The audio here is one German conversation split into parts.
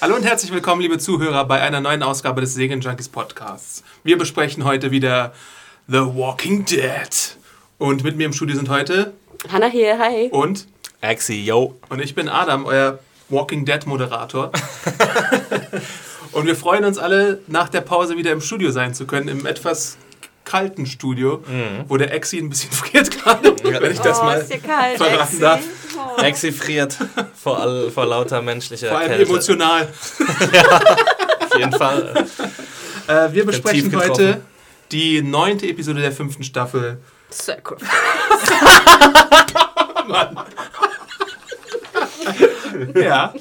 Hallo und herzlich willkommen, liebe Zuhörer, bei einer neuen Ausgabe des Segen Junkies Podcasts. Wir besprechen heute wieder The Walking Dead. Und mit mir im Studio sind heute Hanna hier, hi. und Axi, yo. und ich bin Adam, euer Walking Dead Moderator. und wir freuen uns alle, nach der Pause wieder im Studio sein zu können, im etwas kalten Studio, wo der Exi ein bisschen friert gerade, wenn ich das oh, mal kalt, verraten Exi? darf. Oh. Axi friert vor, all, vor lauter menschlicher Vor allem Kälte. emotional. Auf jeden Fall. Äh, wir besprechen heute die neunte Episode der fünften Staffel. Sacrifice. Ja.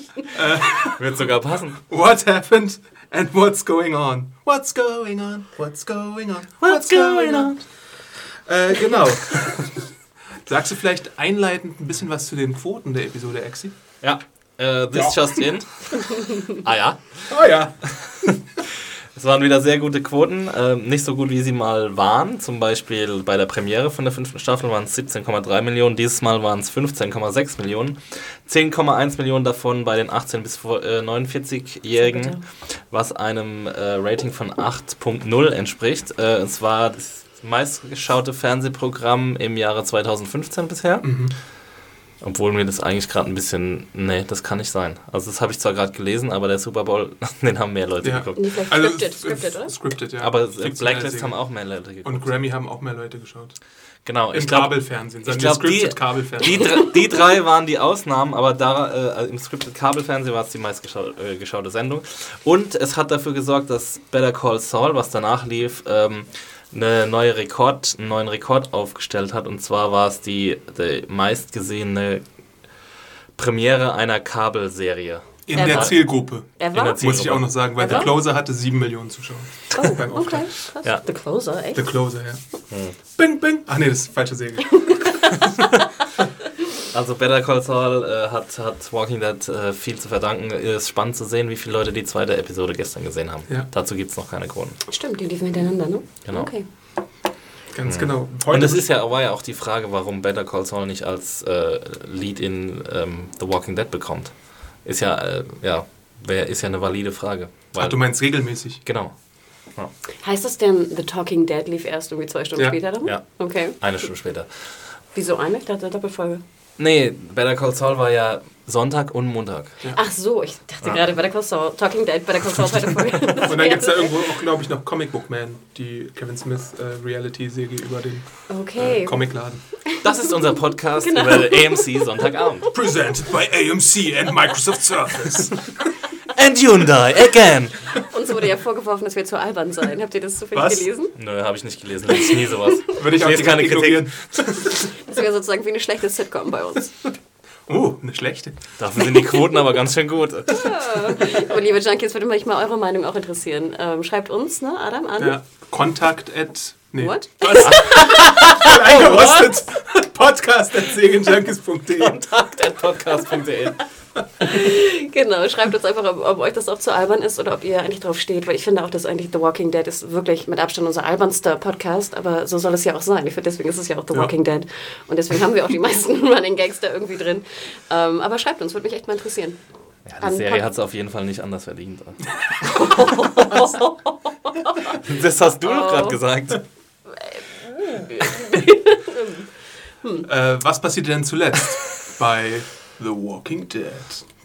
Wird sogar passen. What happened and what's going on? What's going on? What's going on? What's going on? Äh, genau. Sagst du vielleicht einleitend ein bisschen was zu den Quoten der Episode, Exi? Ja. Äh, this just in. Ah ja. Oh ja. Es waren wieder sehr gute Quoten. Ähm, nicht so gut, wie sie mal waren. Zum Beispiel bei der Premiere von der fünften Staffel waren es 17,3 Millionen. Dieses Mal waren es 15,6 Millionen. 10,1 Millionen davon bei den 18- bis vor- äh, 49-Jährigen, was einem äh, Rating von 8.0 entspricht. Äh, es war das meistgeschaute Fernsehprogramm im Jahre 2015 bisher. Obwohl mir das eigentlich gerade ein bisschen. Nee, das kann nicht sein. Also, das habe ich zwar gerade gelesen, aber der Super Bowl, den haben mehr Leute Ja. geguckt. Nee, Also, scripted, scripted, oder? Scripted, ja. Aber Blacklist haben auch mehr Leute geguckt. Und Grammy haben auch mehr Leute geschaut. genau, Im ich glaube, Kabelfernsehen. Ich glaub, die- Kabelfernsehen. die, die drei waren die Ausnahmen, aber da, äh, im Scripted Kabelfernsehen war es die meistgeschaute äh, Sendung. Und es hat dafür gesorgt, dass Better Call Saul, was danach lief, ähm, eine neue Rekord, einen neuen Rekord aufgestellt hat. Und zwar war es die, die meistgesehene Premiere einer Kabelserie. In Er der war- Zielgruppe. Er In der war? Ziel- Muss ich auch noch sagen, weil The Ever? Closer hatte 7 Millionen Zuschauer. Oh, beim okay. Krass. Ja. The Closer, echt? The Closer, ja. Hm. Bing, bing. Ach nee, das ist falsche Serie. Also Better Call Saul äh, hat, hat Walking Dead äh, viel zu verdanken. Es ist spannend zu sehen, wie viele Leute die zweite Episode gestern gesehen haben. Ja. Dazu gibt es noch keine Kronen. Stimmt, die liefen hintereinander, ne? Genau. Okay. Ganz genau. Und es ist ja, war ja auch die Frage, warum Better Call Saul nicht als äh, Lead in ähm, The Walking Dead bekommt. Ist ja, äh, ja, wär, ist ja eine valide Frage. Weil, Ach, du meinst regelmäßig. genau, Heißt das denn, The Talking Dead lief erst irgendwie zwei Stunden Ja. später dann? Ja. Okay. eine Stunde später. Wieso eine? Ich dachte Doppelfolge. Nee, Better Call Saul war ja Sonntag und Montag. Ach so, ich dachte gerade Better Call Saul. Talking Dead, Better Call Saul, zweite Folge. Und dann gibt es da irgendwo auch, glaube ich, noch Comic Book Man, die Kevin Smith äh, Reality-Serie über den Okay. äh, Comicladen. Das ist unser Podcast Genau. über AMC Sonntagabend. Presented by AMC and Microsoft Surface. And Hyundai again. Uns wurde ja vorgeworfen, dass wir zu albern seien. Habt ihr das zufällig Was? gelesen? Nö, habe ich nicht gelesen. Lese ich nie sowas. Würde ich auch lese keine Kritik. Das wäre sozusagen wie eine schlechte Sitcom bei uns. Oh, eine schlechte. Dafür sind die Quoten aber ganz schön gut. Aber liebe Junkies, würde mich mal eure Meinung auch interessieren. Ähm, schreibt uns, ne, Adam, an. Ja. Kontakt at. Nee. What? Was? Voll eingerostet. Podcast at segenjunkies.de. Kontakt.podcast.de Genau, schreibt uns einfach, ob, ob euch das auch zu albern ist oder ob ihr eigentlich drauf steht, weil ich finde auch, dass eigentlich The Walking Dead ist wirklich mit Abstand unser albernster Podcast, aber so soll es ja auch sein. Ich finde, deswegen ist es ja auch The Ja. Walking Dead. Und deswegen haben wir auch die meisten Running Gags da irgendwie drin. Ähm, aber schreibt uns, würde mich echt mal interessieren. Ja, An die Serie hat es auf jeden Fall nicht anders verdient. das hast du doch gerade gesagt. Äh, was passierte denn zuletzt bei The Walking Dead?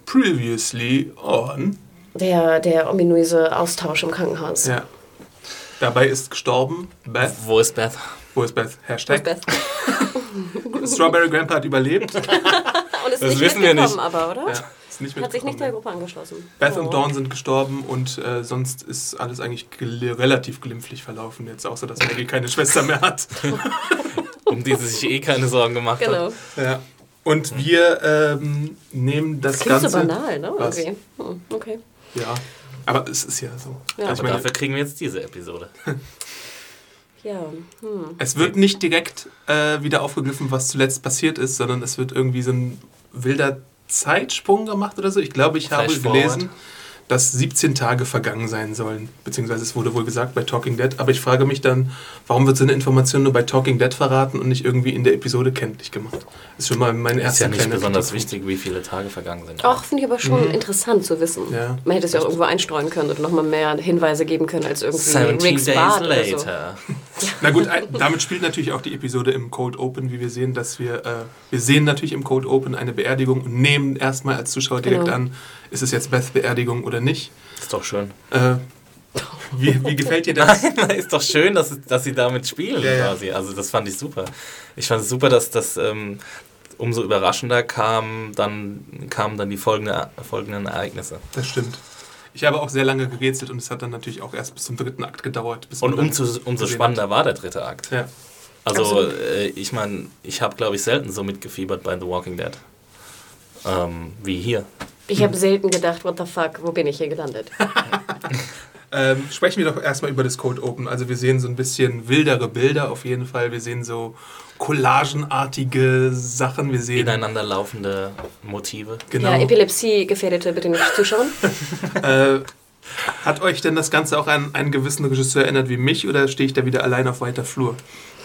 Previously on. Der, der ominöse Austausch im Krankenhaus. Ja. Dabei ist gestorben Beth. Wo ist Beth? Wo ist Beth? Hashtag. Beth? Strawberry Grandpa hat überlebt. Und ist Das nicht wissen wir mitgekommen, nicht. aber, oder? Ja, ist nicht Hat sich nicht der. Gruppe angeschlossen. Beth Oh. und Dawn sind gestorben und äh, sonst ist alles eigentlich gel- relativ glimpflich verlaufen jetzt, außer dass Maggie keine Schwester mehr hat. Um die sie sich eh keine Sorgen gemacht Genau. hat. Ja. Und wir ähm, nehmen das Klingt Ganze. so banal, ne? Was? Irgendwie. Hm, okay. Ja, aber es ist ja so. Ja. Also meine, dafür kriegen wir jetzt diese Episode. Ja. Hm. es wird nicht direkt äh, wieder aufgegriffen, was zuletzt passiert ist, sondern es wird irgendwie so ein wilder Zeitsprung gemacht oder so. Ich glaube, ich habe gelesen, dass 17 Tage vergangen sein sollen. Beziehungsweise es wurde wohl gesagt bei Talking Dead. Aber ich frage mich dann, warum wird so eine Information nur bei Talking Dead verraten und nicht irgendwie in der Episode kenntlich gemacht? Das ist schon mal mein Ist erster ja nicht besonders wichtig, wie viele Tage vergangen sind. Auch finde ich aber schon interessant zu wissen. Mhm. Ja. Man hätte es ja auch irgendwo einstreuen können oder nochmal mehr Hinweise geben können als irgendwie 17 Rick's days Bart oder so. later. Na gut, damit spielt natürlich auch die Episode im Cold Open, wie wir sehen, dass wir, äh, wir sehen natürlich im Cold Open eine Beerdigung und nehmen erstmal als Zuschauer direkt Genau. an, ist es jetzt Beths Beerdigung oder nicht. Ist doch schön. Äh, wie, wie gefällt dir das? ist doch schön, dass, dass sie damit spielen Ja, quasi. Also das fand ich super. Ich fand es super, dass das ähm, umso überraschender kam dann, kamen dann die folgende, folgenden Ereignisse. Das stimmt. Ich habe auch sehr lange gerätselt und es hat dann natürlich auch erst bis zum dritten Akt gedauert. Und umso, umso spannender war der dritte Akt. Ja. Also äh, ich meine, ich habe glaube ich selten so mitgefiebert bei The Walking Dead. Ähm, wie hier. Ich habe selten gedacht, what the fuck, wo bin ich hier gelandet? Ähm, sprechen wir doch erstmal über das Code Open. Also wir sehen so ein bisschen wildere Bilder auf jeden Fall. Wir sehen so collagenartige Sachen. Wir sehen Ineinander laufende Motive. genau. Ja, Epilepsie-Gefährdete bitte nicht zuschauen. Äh, hat euch denn das Ganze auch an einen gewissen Regisseur erinnert wie mich oder stehe ich da wieder allein auf weiter Flur?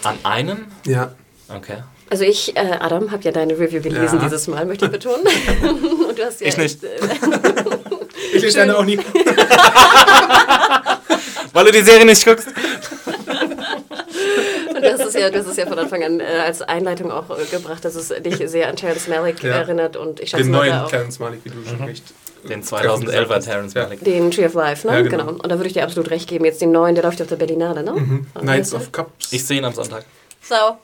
An einen? Ja. Okay. Also ich, äh, Adam, habe ja deine Review gelesen Ja. dieses Mal, möchte ich betonen. Und du hast ja Ich nicht. echt, äh, Ich lese deine auch nie. Weil du die Serie nicht guckst. Und du hast es ja, hast es ja von Anfang an äh, als Einleitung auch äh, gebracht, dass es dich sehr an Terrence Malick Ja. erinnert und ich schätze Den neuen Clarence Malik, wie du schon recht. Den äh, 2011er Terrence. Malick. den Tree of Life, ne? Ja, genau. genau. Und da würde ich dir absolut recht geben. Jetzt den neuen, der läuft ja auf der Berlinale, ne? Mhm. Heißt of Cups. Ich sehe ihn am Sonntag. Sau.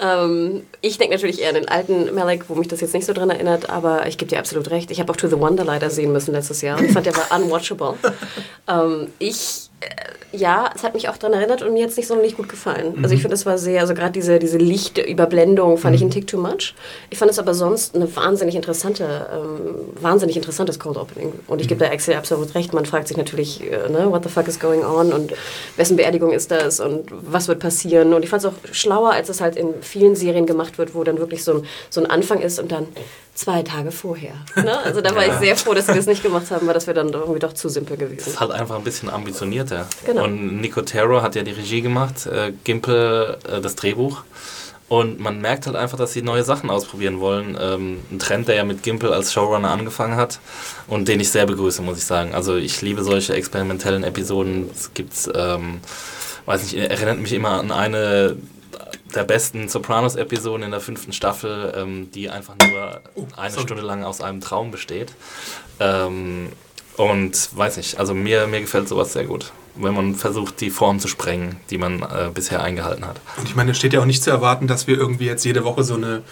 Ähm, ich denke natürlich eher an den alten Malik, wo mich das jetzt nicht so dran erinnert, aber ich gebe dir absolut recht. Ich habe auch To the Wonder leider sehen müssen letztes Jahr und fand der war unwatchable. ähm, ich, äh, ja, es hat mich auch daran erinnert und mir jetzt nicht sonderlich gut gefallen. Also ich finde, es war sehr, also gerade diese, diese Lichtüberblendung fand ich einen Tick too much. Ich fand es aber sonst eine wahnsinnig interessante, ähm, wahnsinnig interessantes Cold Opening. Und ich gebe da Axel absolut recht. Man fragt sich natürlich, äh, ne, what the fuck is going on und wessen Beerdigung ist das und was wird passieren. Und ich fand es auch schlauer, als es halt in vielen Serien gemacht wird, wo dann wirklich so ein, so ein Anfang ist und dann zwei Tage vorher. Ne? Also da war ich sehr froh, dass wir das nicht gemacht haben, weil das wäre dann irgendwie doch zu simpel gewesen. ist halt einfach ein bisschen ambitionierter. Genau. Und Nico Terro hat ja die Regie gemacht, äh, Gimpel äh, das Drehbuch. Und man merkt halt einfach, dass sie neue Sachen ausprobieren wollen. Ähm, ein Trend, der ja mit Gimpel als Showrunner angefangen hat und den ich sehr begrüße, muss ich sagen. Also ich liebe solche experimentellen Episoden. Es gibt, ähm, weiß nicht, erinnert mich immer an eine der besten Sopranos-Episoden in der fünften Staffel, ähm, die einfach nur eine sorry. Stunde lang aus einem Traum besteht. Ähm, und weiß nicht, also mir, mir gefällt sowas sehr gut, wenn man versucht, die Form zu sprengen, die man äh, bisher eingehalten hat. Und ich meine, es steht ja auch nicht zu erwarten, dass wir irgendwie jetzt jede Woche so eine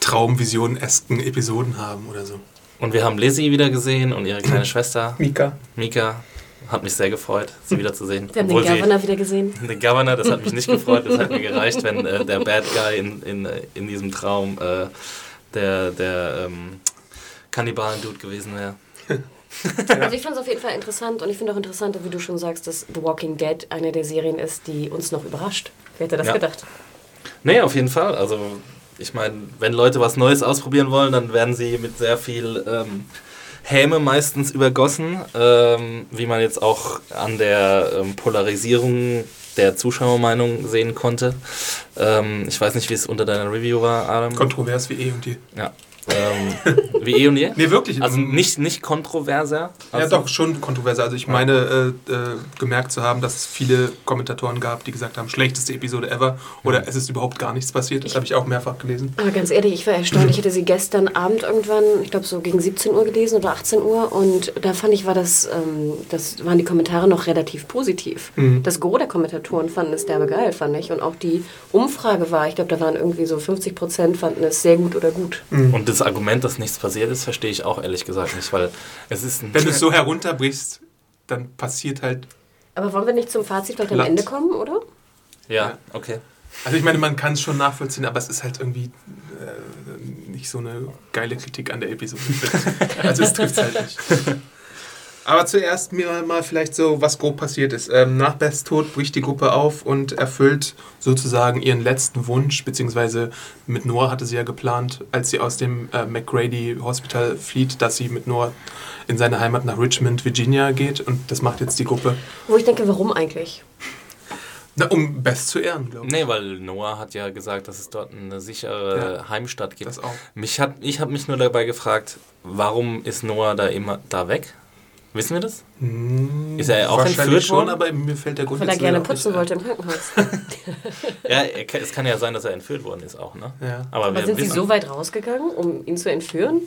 Traumvision-esken Episoden haben oder so. Und wir haben Lizzie wieder gesehen und ihre kleine Schwester, Mika. Mika. Hat mich sehr gefreut, sie wiederzusehen. Wir haben den Obwohl sie- Governor wieder gesehen. Den Governor, das hat mich nicht gefreut. Das hat mir gereicht, wenn äh, der Bad Guy in, in, äh, in diesem Traum äh, der, der ähm, Kannibalen-Dude gewesen wäre. Also ich fand es auf jeden Fall interessant und ich finde auch interessant, wie du schon sagst, dass The Walking Dead eine der Serien ist, die uns noch überrascht. Wer hätte das Ja. gedacht? Nee, auf jeden Fall. Also, ich meine, wenn Leute was Neues ausprobieren wollen, dann werden sie mit sehr viel ähm, Häme meistens übergossen, ähm, wie man jetzt auch an der ähm, Polarisierung der Zuschauermeinung sehen konnte. Ähm, ich weiß nicht, wie es unter deiner Review war, Adam. Kontrovers wie eh und je. ja. Ähm, wie eh und je? Nee, wirklich. Also ähm, nicht, nicht kontroverser. Ja, Also- doch, schon kontroverser. Also ich meine, äh, äh, gemerkt zu haben, dass es viele Kommentatoren gab, die gesagt haben, schlechteste Episode ever oder es ist überhaupt gar nichts passiert. Das habe ich auch mehrfach gelesen. Aber ganz ehrlich, ich war erstaunt. Ich hatte sie gestern Abend irgendwann, ich glaube so gegen 17 Uhr gelesen oder 18 Uhr und da fand ich, war das, ähm, das waren die Kommentare noch relativ positiv. Das Gros der Kommentatoren fanden es derbe geil, fand ich. Und auch die Umfrage war, ich glaube, da waren irgendwie so 50 Prozent fanden es sehr gut oder gut. Und das Argument, dass nichts passiert ist, verstehe ich auch ehrlich gesagt nicht, weil es ist Wenn du es so herunterbrichst, dann passiert halt. Aber wollen wir nicht zum Fazit vielleicht am. Ende kommen, oder? Ja, okay. Also ich meine, man kann es schon nachvollziehen, aber es ist halt irgendwie äh, nicht so eine geile Kritik an der Episode. also es trifft halt nicht. Aber zuerst mir mal vielleicht so, was grob passiert ist. Ähm, nach Beths Tod bricht die Gruppe auf und erfüllt sozusagen ihren letzten Wunsch, beziehungsweise mit Noah hatte sie ja geplant, als sie aus dem äh, McGrady Hospital flieht, dass sie mit Noah in seine Heimat nach Richmond, Virginia geht und das macht jetzt die Gruppe. Wo ich denke, warum eigentlich? Na, um Beth zu ehren, glaube ich. Nee, weil Noah hat ja gesagt, dass es dort eine sichere Ja. Heimstatt gibt. Das auch. Mich hat, ich habe mich nur dabei gefragt, warum ist Noah da immer da weg? Wissen wir das? Ist er auch entführt schon, worden? aber mir fällt der Grund Weil er gerne putzen wollte im Krankenhaus. Ja, er, es kann ja sein, dass er entführt worden ist auch, ne? Ja. Aber, Aber sind sie so weit rausgegangen, um ihn zu entführen?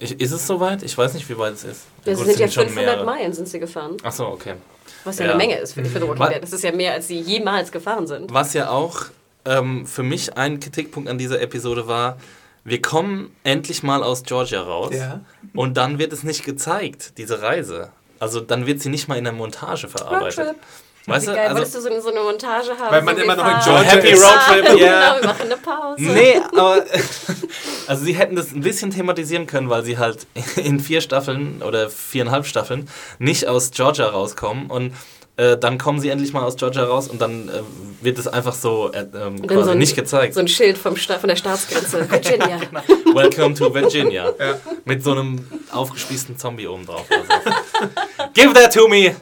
Ich, ist es soweit? Ich weiß nicht, wie weit es ist. Ja, Gut, sie sind ja es schon 500 mehrere. Meilen sind sie gefahren. Ach so, okay. Was ja, Ja. eine Menge ist für, für The Walking Wa- Dead. Das ist ja mehr, als sie jemals gefahren sind. Was ja auch ähm, für mich ein Kritikpunkt an dieser Episode war, wir kommen endlich mal aus Georgia raus Ja. und dann wird es nicht gezeigt, diese Reise. Also dann wird sie nicht mal in der Montage verarbeitet. Roadtrip. Weißt Wie du, geil, also, wolltest du so eine, so eine Montage haben? Weil man so, immer wir noch in Georgia Happy ist. Road Trip, ja. Genau, wir machen eine Pause. Nee, aber also sie hätten das ein bisschen thematisieren können, weil sie halt in vier Staffeln oder viereinhalb Staffeln nicht aus Georgia rauskommen und äh, dann kommen sie endlich mal aus Georgia raus und dann äh, wird es einfach so äh, ähm, quasi so ein, nicht gezeigt. So ein Schild vom Sta von der Staatsgrenze. Virginia. Welcome to Virginia. Ja. Mit so einem aufgespießten Zombie oben drauf. oder so. Give that to me!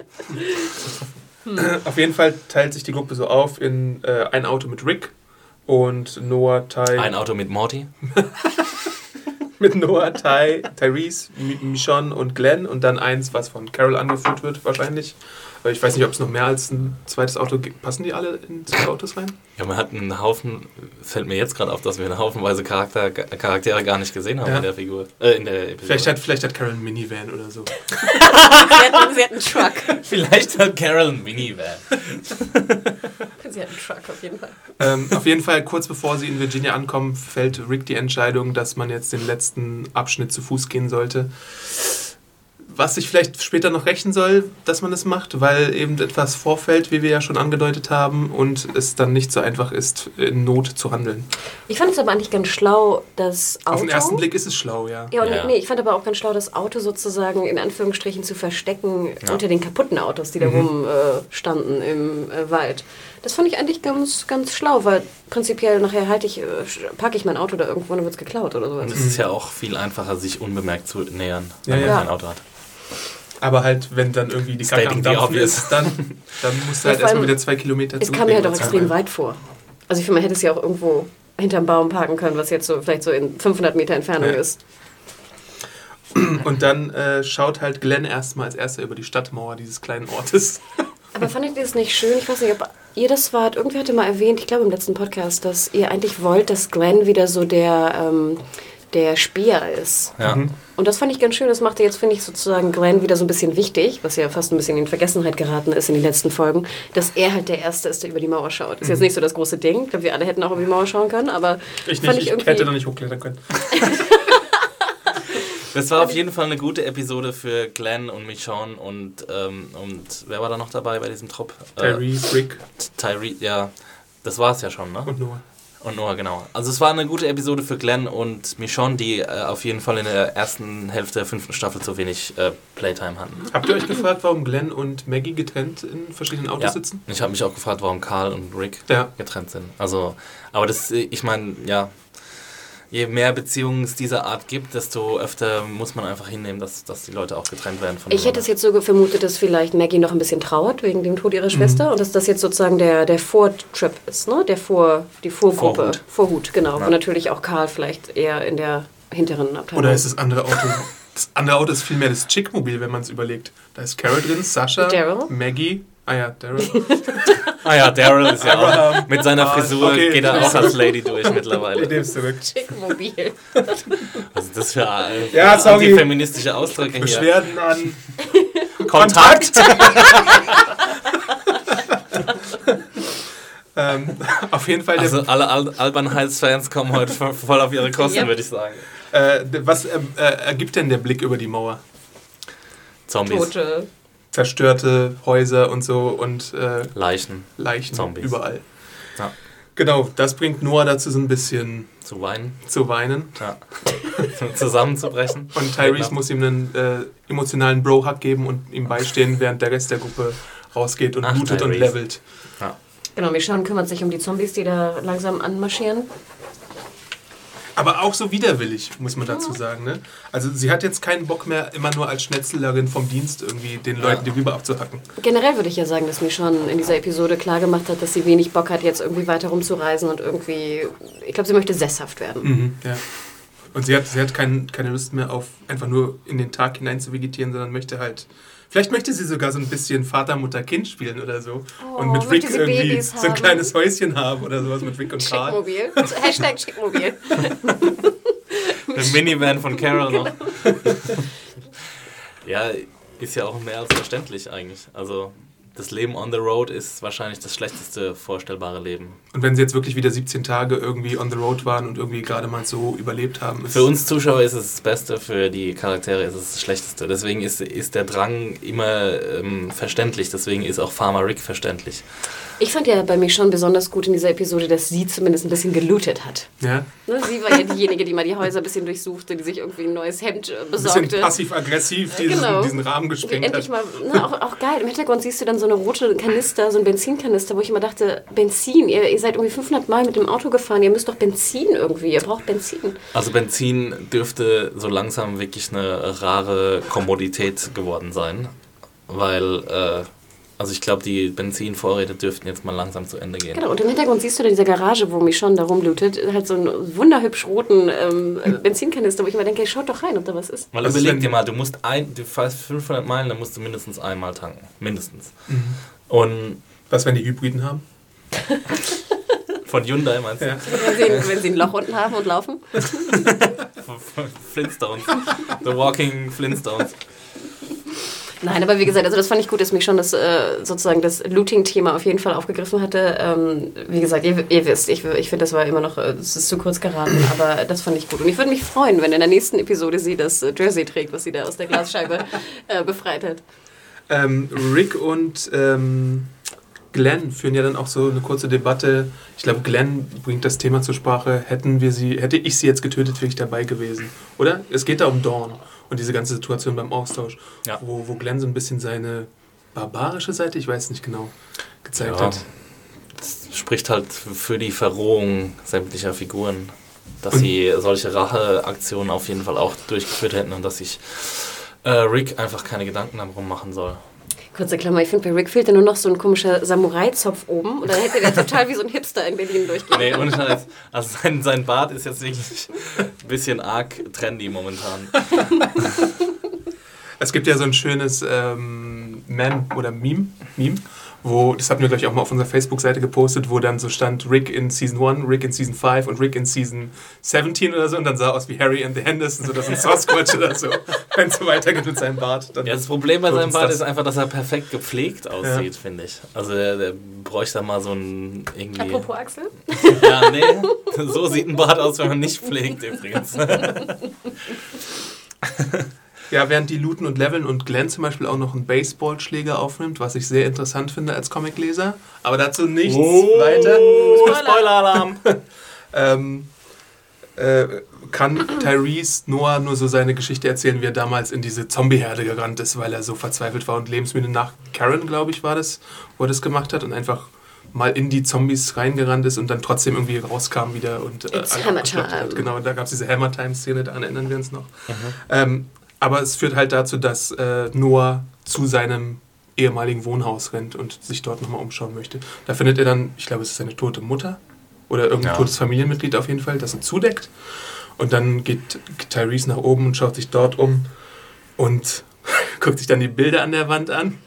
Auf jeden Fall teilt sich die Gruppe so auf in äh, ein Auto mit Rick und Noah, Ty, Ein Auto mit Morty. mit Noah, Ty, Tyrese, Mi- Michonne und Glenn und dann eins, was von Carol angeführt wird wahrscheinlich. Weil ich weiß nicht, ob es noch mehr als ein zweites Auto gibt. Passen die alle in zwei Autos rein? Ja, man hat einen Haufen, fällt mir jetzt gerade auf, dass wir eine Haufenweise Charakter, Charaktere gar nicht gesehen haben Ja. in der Figur. Äh, in der Episode. Vielleicht hat, vielleicht hat Carol einen Minivan oder so. Sie hat, sie hat einen Truck. Vielleicht hat Carol einen Minivan. Sie hat einen Truck auf jeden Fall. ähm, auf jeden Fall, kurz bevor sie in Virginia ankommen, fällt Rick die Entscheidung, dass man jetzt den letzten Abschnitt zu Fuß gehen sollte. Was sich vielleicht später noch rächen soll, dass man das macht, weil eben etwas vorfällt, wie wir ja schon angedeutet haben, und es dann nicht so einfach ist, in Not zu handeln. Ich fand es aber eigentlich ganz schlau, das Auto. Auf den ersten Blick ist es schlau, ja. Ja, und Ja. nee, ich fand aber auch ganz schlau, das Auto sozusagen in Anführungsstrichen zu verstecken Ja. unter den kaputten Autos, die da rumstanden äh, standen im äh, Wald. Das fand ich eigentlich ganz, ganz schlau, weil prinzipiell nachher halte ich, äh, parke ich mein Auto da irgendwo und dann wird es geklaut oder sowas. Und es ist ja auch viel einfacher, sich unbemerkt zu nähern, wenn Ja, man ja. kein Auto hat. Aber halt, wenn dann irgendwie die Kacke am Dampfen ist, dann, dann musst du Ja, halt allem, erstmal wieder zwei Kilometer Es kam mir halt auch extrem weit vor. Also ich finde, man hätte es ja auch irgendwo hinterm Baum parken können, was jetzt so vielleicht so in 500 Meter Entfernung Ja. ist. Und dann äh, schaut halt Glenn erstmal als erster über die Stadtmauer dieses kleinen Ortes. Aber fandet ihr das nicht schön? Ich weiß nicht, ob ihr das wart. Irgendwer hatte mal erwähnt, ich glaube im letzten Podcast, dass ihr eigentlich wollt, dass Glenn wieder so der, ähm, der Speer ist. Ja. Und das fand ich ganz schön. Das machte jetzt, finde ich, sozusagen Glenn wieder so ein bisschen wichtig, was ja fast ein bisschen in Vergessenheit geraten ist in den letzten Folgen, dass er halt der Erste ist, der über die Mauer schaut. Ist jetzt nicht so das große Ding. Ich glaube, wir alle hätten auch über die Mauer schauen können, aber Ich fand nicht, ich irgendwie- hätte da nicht hochklettern können. Das war auf jeden Fall eine gute Episode für Glenn und Michonne und, ähm, und wer war da noch dabei bei diesem Trupp? Äh, Tyrese, Rick Tyree, ja. Das war es ja schon, ne? und Noah. Und Noah, genau. Also es war eine gute Episode für Glenn und Michonne, die äh, auf jeden Fall in der ersten Hälfte der fünften Staffel zu wenig äh, Playtime hatten. Habt ihr euch gefragt, warum Glenn und Maggie getrennt in verschiedenen Autos Ja. sitzen? Ich habe mich auch gefragt, warum Karl und Rick Ja. getrennt sind. Also, aber das, ich meine, ja, je mehr Beziehungen es dieser Art gibt, desto öfter muss man einfach hinnehmen, dass, dass die Leute auch getrennt werden von Ich hätte es jetzt so vermutet, dass vielleicht Maggie noch ein bisschen trauert wegen dem Tod ihrer Schwester und dass das jetzt sozusagen der, der Vortrip ist, ne? Der Vor, die Vorgruppe. Vorhut. Vorhut, genau. Ja. Wo natürlich auch Karl vielleicht eher in der hinteren Abteilung Oder ist das andere Auto? Das andere Auto ist vielmehr das Chick-Mobil, wenn man es überlegt. Da ist Carol drin, Sascha, Daryl. Maggie. Ah ja, Daryl. Ah ja, Daryl ist ja auch mit seiner Frisur okay. geht er auch als Lady durch Ich mittlerweile. nehme es zurück. Schickmobil. Was ist das für äh, Ja, sorry. antifeministische Ausdrücke hier? Beschwerden an. Kontakt! Ähm, auf jeden Fall, Also alle Al Albernheits-Fans kommen heute voll auf ihre Kosten, Ja. würde ich sagen. äh, was ähm, äh, ergibt denn der Blick über die Mauer? Zombies, Tote. Zerstörte Häuser und so und äh, Leichen. Leichen Zombies. überall. Ja. Genau, das bringt Noah dazu, so ein bisschen Zu weinen. zu weinen. Ja. Zusammenzubrechen. Und Tyrese Genau. muss ihm einen äh, emotionalen Bro-Hug geben und ihm beistehen, während der Rest der Gruppe rausgeht und Ach, lootet und Tyrese. levelt. Ja. Genau, Michonne kümmert sich um die Zombies, die da langsam anmarschieren. Aber auch so widerwillig, muss man dazu sagen. Ne? Also sie hat jetzt keinen Bock mehr, immer nur als Schnetzlerin vom Dienst irgendwie den Leuten die Rübe abzuhacken. Generell würde ich ja sagen, dass Michonne in dieser Episode klar gemacht hat, dass sie wenig Bock hat, jetzt irgendwie weiter rumzureisen und irgendwie. Ich glaube, sie möchte sesshaft werden. Mhm, ja. Und sie hat, sie hat kein, keine Lust mehr auf einfach nur in den Tag hinein zu vegetieren, sondern möchte halt. Vielleicht möchte sie sogar so ein bisschen Vater, Mutter, Kind spielen oder so. Oh, und mit Rick irgendwie Babys so ein haben? kleines Häuschen haben oder sowas mit Rick und Carl. Schickmobil. Hashtag Schickmobil. Der Minivan von Carol noch. Genau. ja, ist ja auch mehr als verständlich eigentlich. Also das Leben on the road ist wahrscheinlich das schlechteste vorstellbare Leben. Und wenn sie jetzt wirklich wieder 17 Tage irgendwie on the road waren und irgendwie gerade mal so überlebt haben, ist Für uns Zuschauer ist es das Beste, für die Charaktere ist es das Schlechteste. Deswegen ist, ist der Drang immer ähm, verständlich. Deswegen ist auch Farmer Rick verständlich. Ich fand ja bei Michonne besonders gut in dieser Episode, dass sie zumindest ein bisschen gelootet hat. ja, Ne, sie war ja diejenige, die mal die Häuser ein bisschen durchsuchte, die sich irgendwie ein neues Hemd äh, ein bisschen besorgte. passiv-aggressiv diesen, Genau. diesen Rahmen gesprengt endlich hat. mal, ne, auch, auch geil. Im Hintergrund siehst du dann so eine rote Kanister, so ein Benzinkanister, wo ich immer dachte, Benzin, ihr, ihr seid irgendwie 500 Mal mit dem Auto gefahren, ihr müsst doch Benzin irgendwie, ihr braucht Benzin. Also Benzin dürfte so langsam wirklich eine rare Kommodität geworden sein. Weil, äh, also ich glaube, die Benzinvorräte dürften jetzt mal langsam zu Ende gehen. Genau, und im Hintergrund siehst du dann diese Garage, wo Michonne da rumlootet, halt so einen wunderhübsch roten ähm, Benzinkanister, wo ich immer denke, schaut doch rein, ob da was ist. Weil Also überleg dir mal, du musst ein, du fährst 500 Meilen, dann musst du mindestens einmal tanken. Mindestens. Mhm. Und Was, wenn die Hybriden haben? von Hyundai meinst du? Ja. Wenn sie, wenn sie ein Loch unten haben und laufen. Von Flintstones. The Walking Flintstones. Nein, aber wie gesagt, also das fand ich gut, dass mich schon das äh, sozusagen das Looting-Thema auf jeden Fall aufgegriffen hatte. Ähm, wie gesagt, ihr, ihr wisst, ich, ich finde, das war immer noch, äh, es ist zu kurz geraten, aber das fand ich gut. Und ich würde mich freuen, wenn in der nächsten Episode sie das äh, Jersey trägt, was sie da aus der Glasscheibe äh, befreit hat. Ähm, Rick und ähm, Glenn führen ja dann auch so eine kurze Debatte. Ich glaube, Glenn bringt das Thema zur Sprache. Hätten wir sie, hätte ich sie jetzt getötet, wäre ich dabei gewesen. Oder? Es geht da um Dawn und diese ganze Situation beim Austausch, Ja. wo, wo Glenn so ein bisschen seine barbarische Seite, ich weiß nicht genau, gezeigt Ja. hat. Das spricht halt für die Verrohung sämtlicher Figuren. Dass Und- sie solche Racheaktionen auf jeden Fall auch durchgeführt hätten und dass sich äh, Rick einfach keine Gedanken darum machen soll. Kurze Klammer, ich finde, bei Rick fehlt ja nur noch so ein komischer Samurai-Zopf oben und dann hätte der total wie so ein Hipster in Berlin durchgehen. Nee, ohne Scheiß. Also sein, sein Bart ist jetzt wirklich ein bisschen arg trendy momentan. Es gibt ja so ein schönes ähm, Mem oder Meme, Meme, wo, das hatten wir gleich auch mal auf unserer Facebook-Seite gepostet, wo dann so stand Rick in Season 1, Rick in Season 5 und Rick in Season 17 oder so und dann sah aus wie Harry and the Hendersons oder so ein Sasquatch oder so, wenn es so weitergeht mit seinem Bart. Dann Ja, das Problem bei seinem Bart ist einfach, dass er perfekt gepflegt aussieht, finde ich. Also der, der bräuchte da mal so ein irgendwie. Apropos Axel. Ja, nee. So sieht ein Bart aus, wenn man nicht pflegt übrigens. Ja, während die looten und leveln und Glenn zum Beispiel auch noch einen Baseballschläger aufnimmt, was ich sehr interessant finde als Comicleser. Aber dazu nichts weiter. Spoiler-Alarm! Ähm, äh, kann Tyrese Noah nur so seine Geschichte erzählen, wie er damals in diese Zombieherde gerannt ist, weil er so verzweifelt war und lebensmüde nach Karen, glaube ich, war das, wo er das gemacht hat und einfach mal in die Zombies reingerannt ist und dann trotzdem irgendwie rauskam wieder und äh, It's Hammer abgeschlachtet hat. Time. Genau, da gab es diese Hammer Time Szene, daran erinnern wir uns noch. Ähm, aber es führt halt dazu, dass äh, Noah zu seinem ehemaligen Wohnhaus rennt und sich dort nochmal umschauen möchte. Da findet er dann, ich glaube, es ist seine tote Mutter oder irgendein Ja. totes Familienmitglied auf jeden Fall, das ihn zudeckt. Und dann geht Tyrese nach oben und schaut sich dort um und guckt sich dann die Bilder an der Wand an.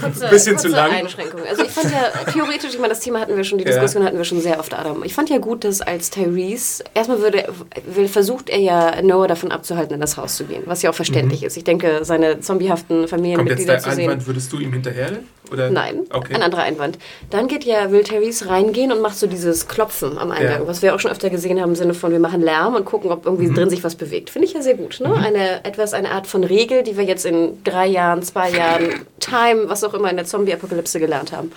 Kurze, Bisschen kurze zu lang. Einschränkung. Also ich fand ja theoretisch, ich meine, das Thema hatten wir schon, die Ja. Diskussion hatten wir schon sehr oft, Adam. Ich fand ja gut, dass als Tyrese, erstmal würde, will, versucht er ja Noah davon abzuhalten, in das Haus zu gehen, was ja auch verständlich ist. Ich denke, seine zombiehaften Mhm. Familienmitglieder der zu sehen. Einwand, würdest du ihm hinterherrennen? Oder? Nein, Okay. ein anderer Einwand. Dann geht ja, will Therese reingehen und macht so dieses Klopfen am Eingang, Ja. was wir auch schon öfter gesehen haben im Sinne von, wir machen Lärm und gucken, ob irgendwie Mhm. drin sich was bewegt. Finde ich ja sehr gut. Ne? Eine, etwas, eine Art von Regel, die wir jetzt in drei Jahren, zwei Jahren, Time, was was auch immer in der Zombie-Apokalypse gelernt haben.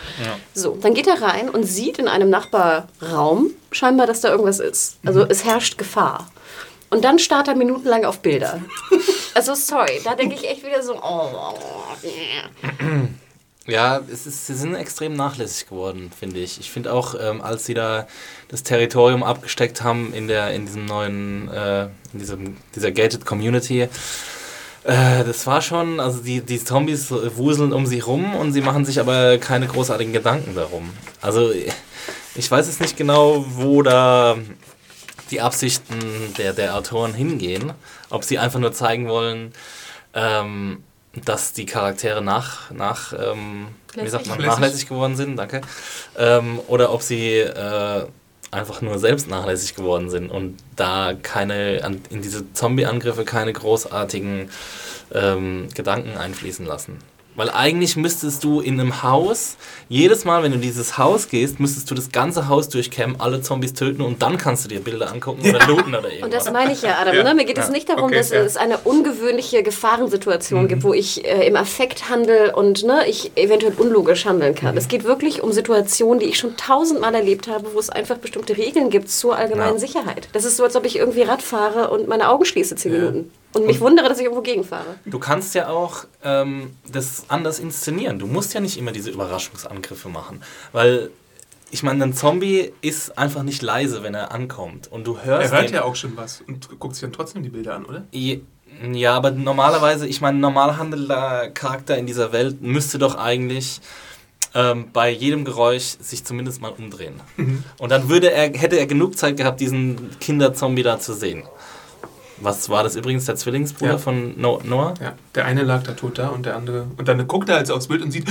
So, dann geht er rein und sieht in einem Nachbarraum scheinbar, dass da irgendwas ist. Also Mhm. es herrscht Gefahr. Und dann starrt er minutenlang auf Bilder. Also sorry, da denke ich echt wieder so, oh, Ja, es ist, sie sind extrem nachlässig geworden, finde ich. Ich finde auch, ähm, als sie da das Territorium abgesteckt haben in der in diesem neuen, äh, in diesem, dieser gated Community, äh, das war schon, also die, die Zombies wuseln um sie rum und sie machen sich aber keine großartigen Gedanken darum. Also ich weiß jetzt nicht genau, wo da die Absichten der, der Autoren hingehen. Ob sie einfach nur zeigen wollen, ähm, dass die Charaktere nach, nach ähm, wie sagt man, Nachlässig. nachlässig geworden sind, danke. Ähm, oder ob sie äh, einfach nur selbst nachlässig geworden sind und da keine, in diese Zombie-Angriffe keine großartigen ähm, Gedanken einfließen lassen. Weil eigentlich müsstest du in einem Haus, jedes Mal, wenn du in dieses Haus gehst, müsstest du das ganze Haus durchkämmen, alle Zombies töten und dann kannst du dir Bilder angucken oder looten oder irgendwas. Und das meine ich ja, Adam. Ja. Ne? Mir geht es Ja. nicht darum, Okay, dass ja. es eine ungewöhnliche Gefahrensituation Mhm. gibt, wo ich äh, im Affekt handle und ne, ich eventuell unlogisch handeln kann. Mhm. Es geht wirklich um Situationen, die ich schon tausendmal erlebt habe, wo es einfach bestimmte Regeln gibt zur allgemeinen Ja. Sicherheit. Das ist so, als ob ich irgendwie Rad fahre und meine Augen schließe zehn Minuten. Und mich wundere, dass ich irgendwo gegenfahre. Du kannst ja auch ähm, das anders inszenieren. Du musst ja nicht immer diese Überraschungsangriffe machen. Weil, ich meine, ein Zombie ist einfach nicht leise, wenn er ankommt. Und du hörst. Er hört den- ja auch schon was und guckt sich dann trotzdem die Bilder an, oder? Je- Ja, aber normalerweise, ich meine, ein normal handelnder Charakter in dieser Welt müsste doch eigentlich ähm, bei jedem Geräusch sich zumindest mal umdrehen. Und dann würde er, hätte er genug Zeit gehabt, diesen Kinderzombie da zu sehen. Was war das übrigens, der Zwillingsbruder Ja. von no Noah? Ja, der eine lag da tot da und der andere. Und dann guckt er also aufs Bild und sieht,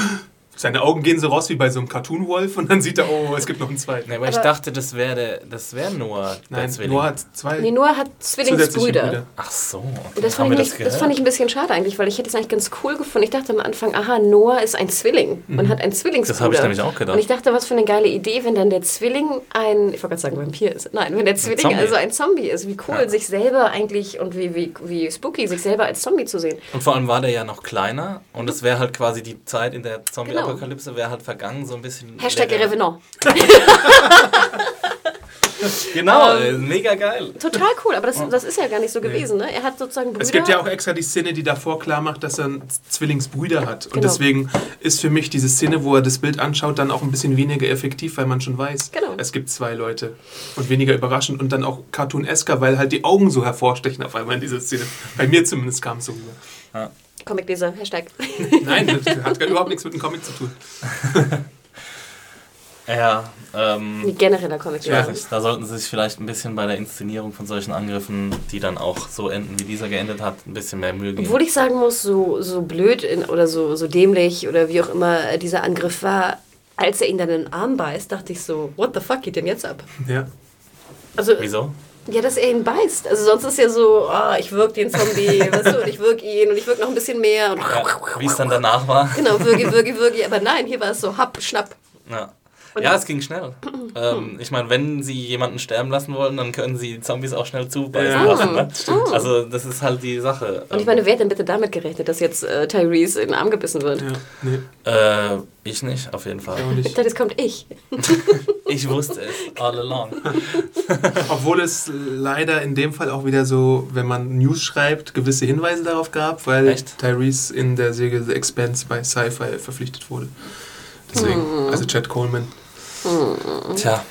seine Augen gehen so raus wie bei so einem Cartoon-Wolf und dann sieht er, oh, es gibt noch einen zweiten. Nee, aber, ich Aber- dachte, das wäre der, das wäre Noah, der Nein, Zwilling. Noah hat zwei Nee, Noah hat Zwillingsbrüder. Brüder. Ach so. Okay. Und das fand, ich das nicht, das fand ich ein bisschen schade eigentlich, weil ich hätte es eigentlich ganz cool gefunden. Ich dachte am Anfang, aha, Noah ist ein Zwilling und hat einen Zwillingsbruder. Das habe ich nämlich auch gedacht. Und ich dachte, was für eine geile Idee, wenn dann der Zwilling ein, ich wollte gerade sagen Vampir ist. Nein, wenn der Zwilling Zombie. also ein Zombie ist. Wie cool, Ja. sich selber eigentlich und wie, wie, wie spooky, sich selber als Zombie zu sehen. Und vor allem war der ja noch kleiner und es wäre halt quasi die Zeit in der Zombie-Apokalypse wäre halt vergangen, so ein bisschen. Hashtag. Revenant. Genau, Ähm, äh, mega geil. Total cool, aber das, das ist ja gar nicht so gewesen. Ne? Er hat sozusagen Brüder. Es gibt ja auch extra die Szene, die davor klar macht, dass er einen Zwillingsbrüder hat. Und Genau. deswegen ist für mich diese Szene, wo er das Bild anschaut, dann auch ein bisschen weniger effektiv, weil man schon weiß, Genau. es gibt zwei Leute. Und weniger überraschend und dann auch cartoon-esker, weil halt die Augen so hervorstechen auf einmal in dieser Szene. Bei mir zumindest kam es so rüber. Comicleser, Hashtag. Nein, das hat überhaupt nichts mit dem Comic zu tun. Ja, ähm, genereller weiß nicht, da sollten sie sich vielleicht ein bisschen bei der Inszenierung von solchen Angriffen, die dann auch so enden, wie dieser geendet hat, ein bisschen mehr Mühe geben. Obwohl ich sagen muss, so, so blöd in, oder so, so dämlich oder wie auch immer äh, dieser Angriff war, als er ihn dann in den Arm beißt, dachte ich so, what the fuck geht denn jetzt ab? Ja. Also, Wieso? Ja, dass er ihn beißt. Also sonst ist ja so, ah, ich wirk den Zombie, weißt du, und ich wirk ihn und ich wirk noch ein bisschen mehr. Ja, wie es dann danach war. Genau, würgi, würgi, würgi. Aber nein, hier war es so, happ, schnapp. Ja. Ja, es ging schnell. ähm, ich meine, wenn sie jemanden sterben lassen wollen, dann können sie Zombies auch schnell zubeißen Ja, lassen. Ne? stimmt. Also das ist halt die Sache. Und ich meine, wer hat denn bitte damit gerechnet, dass jetzt äh, Tyrese in den Arm gebissen wird? ja. Nee, äh, ich nicht, auf jeden Fall. Ich dachte, jetzt kommt ich. Ich wusste es all along. Obwohl es leider in dem Fall auch wieder so, wenn man News schreibt, gewisse Hinweise darauf gab, weil Echt? Tyrese in der Serie The Expanse bei Sci-Fi verpflichtet wurde. Deswegen, also Chad Coleman. Tja,